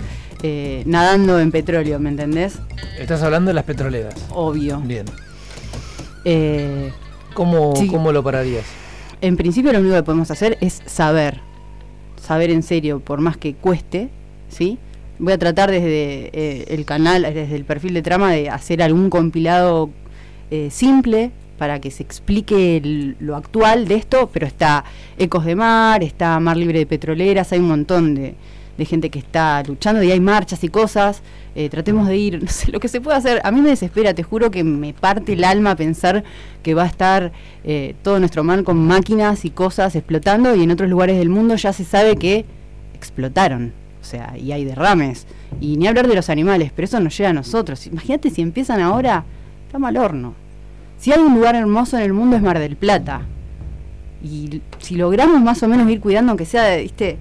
eh, nadando en petróleo, ¿me entendés? Estás hablando de las petroleras. Obvio. Bien. Eh, ¿Cómo, Sí. ¿Cómo lo pararías? En principio lo único que podemos hacer es saber, saber en serio, por más que cueste, ¿sí? Voy a tratar desde eh, el canal, desde el perfil de trama, de hacer algún compilado eh, simple para que se explique el- lo actual de esto, pero está Ecos de Mar, está Mar Libre de Petroleras, hay un montón de, gente que está luchando y hay marchas y cosas. Eh, tratemos de ir, no sé, lo que se puede hacer. A mí me desespera, te juro que me parte el alma pensar que va a estar eh, todo nuestro mar con máquinas y cosas explotando y en otros lugares del mundo ya se sabe que explotaron. Sea, y hay derrames. Y ni hablar de los animales, pero eso nos llega a nosotros. Imagínate si empiezan ahora, estamos al horno. Si hay un lugar hermoso en el mundo es Mar del Plata. Y si logramos más o menos ir cuidando, aunque sea, viste,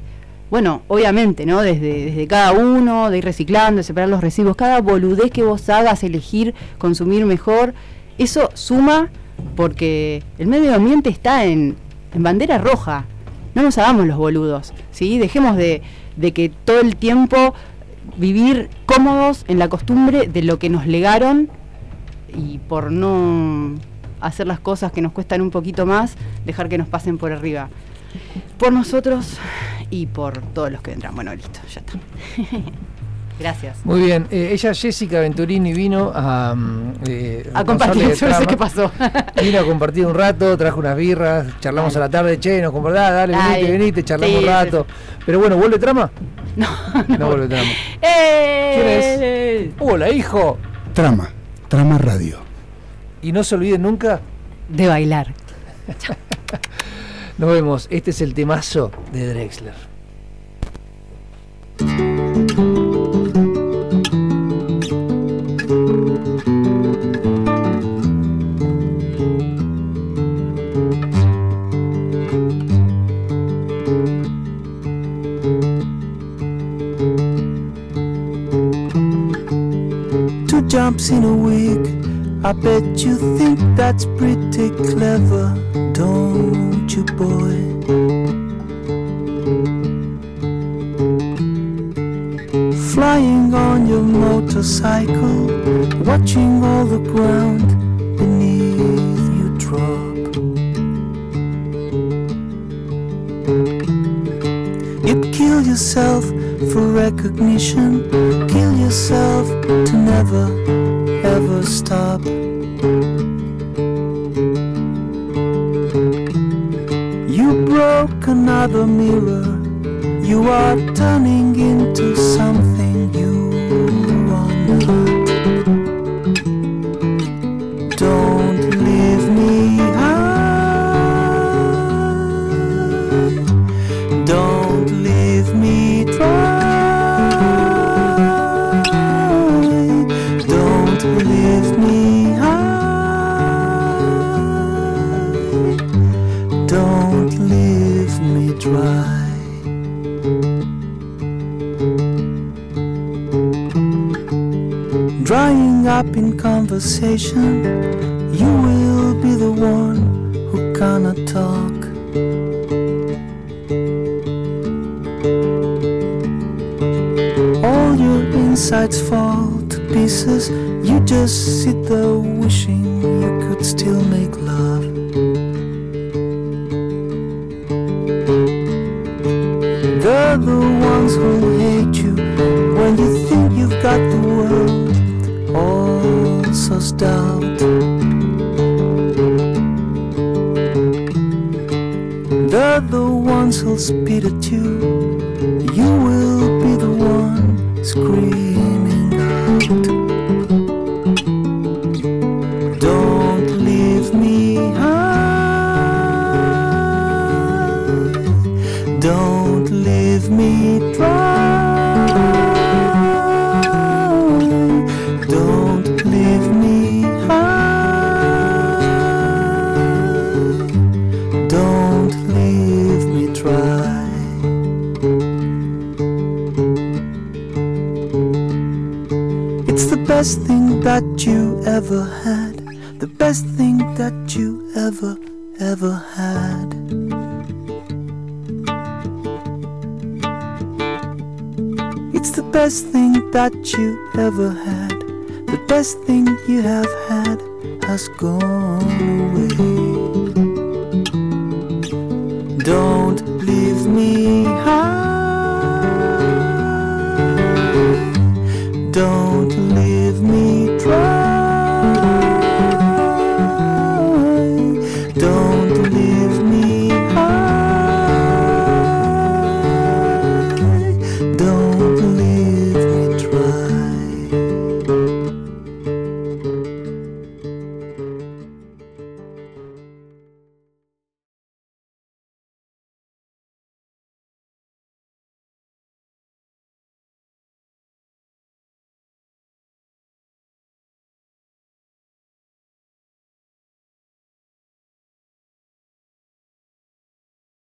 bueno, obviamente, ¿no? Desde, desde cada uno, de ir reciclando, de separar los residuos, cada boludez que vos hagas, elegir, consumir mejor, eso suma porque el medio ambiente está en, en bandera roja. No nos hagamos los boludos, ¿sí? Dejemos de, de que todo el tiempo vivir cómodos en la costumbre de lo que nos legaron y por no hacer las cosas que nos cuestan un poquito más, dejar que nos pasen por arriba. Por nosotros y por todos los que vendrán. Bueno, listo, ya está. Gracias. Muy bien. eh, ella, Jessica Venturini, vino a. mm, eh, A compartir, yo no sé qué pasó. Vino a compartir un rato, trajo unas birras, charlamos a la tarde, che, nos compartás, dale, Dale. venite, venite, charlamos Sí, un sí, rato. Pero bueno, ¿vuelve trama? No, no, vuelve trama. ¡Eh! ¿Quién es? Hola, hijo. Trama, Trama Radio. Y no se olviden nunca. De bailar. Nos vemos. Este es el temazo de Drexler. Jumps in a week. I bet you think that's pretty clever, don't you, boy? Flying on your motorcycle, watching all the ground beneath you drop. You'd kill yourself for recognition, yourself to never ever stop. You broke another mirror, you are turning into something conversation, you will be the one who cannot talk. All your insides fall to pieces. You just sit there wishing you could still make love. They're the ones who ones who'll spit at you. You will you ever had. The best thing you have had has gone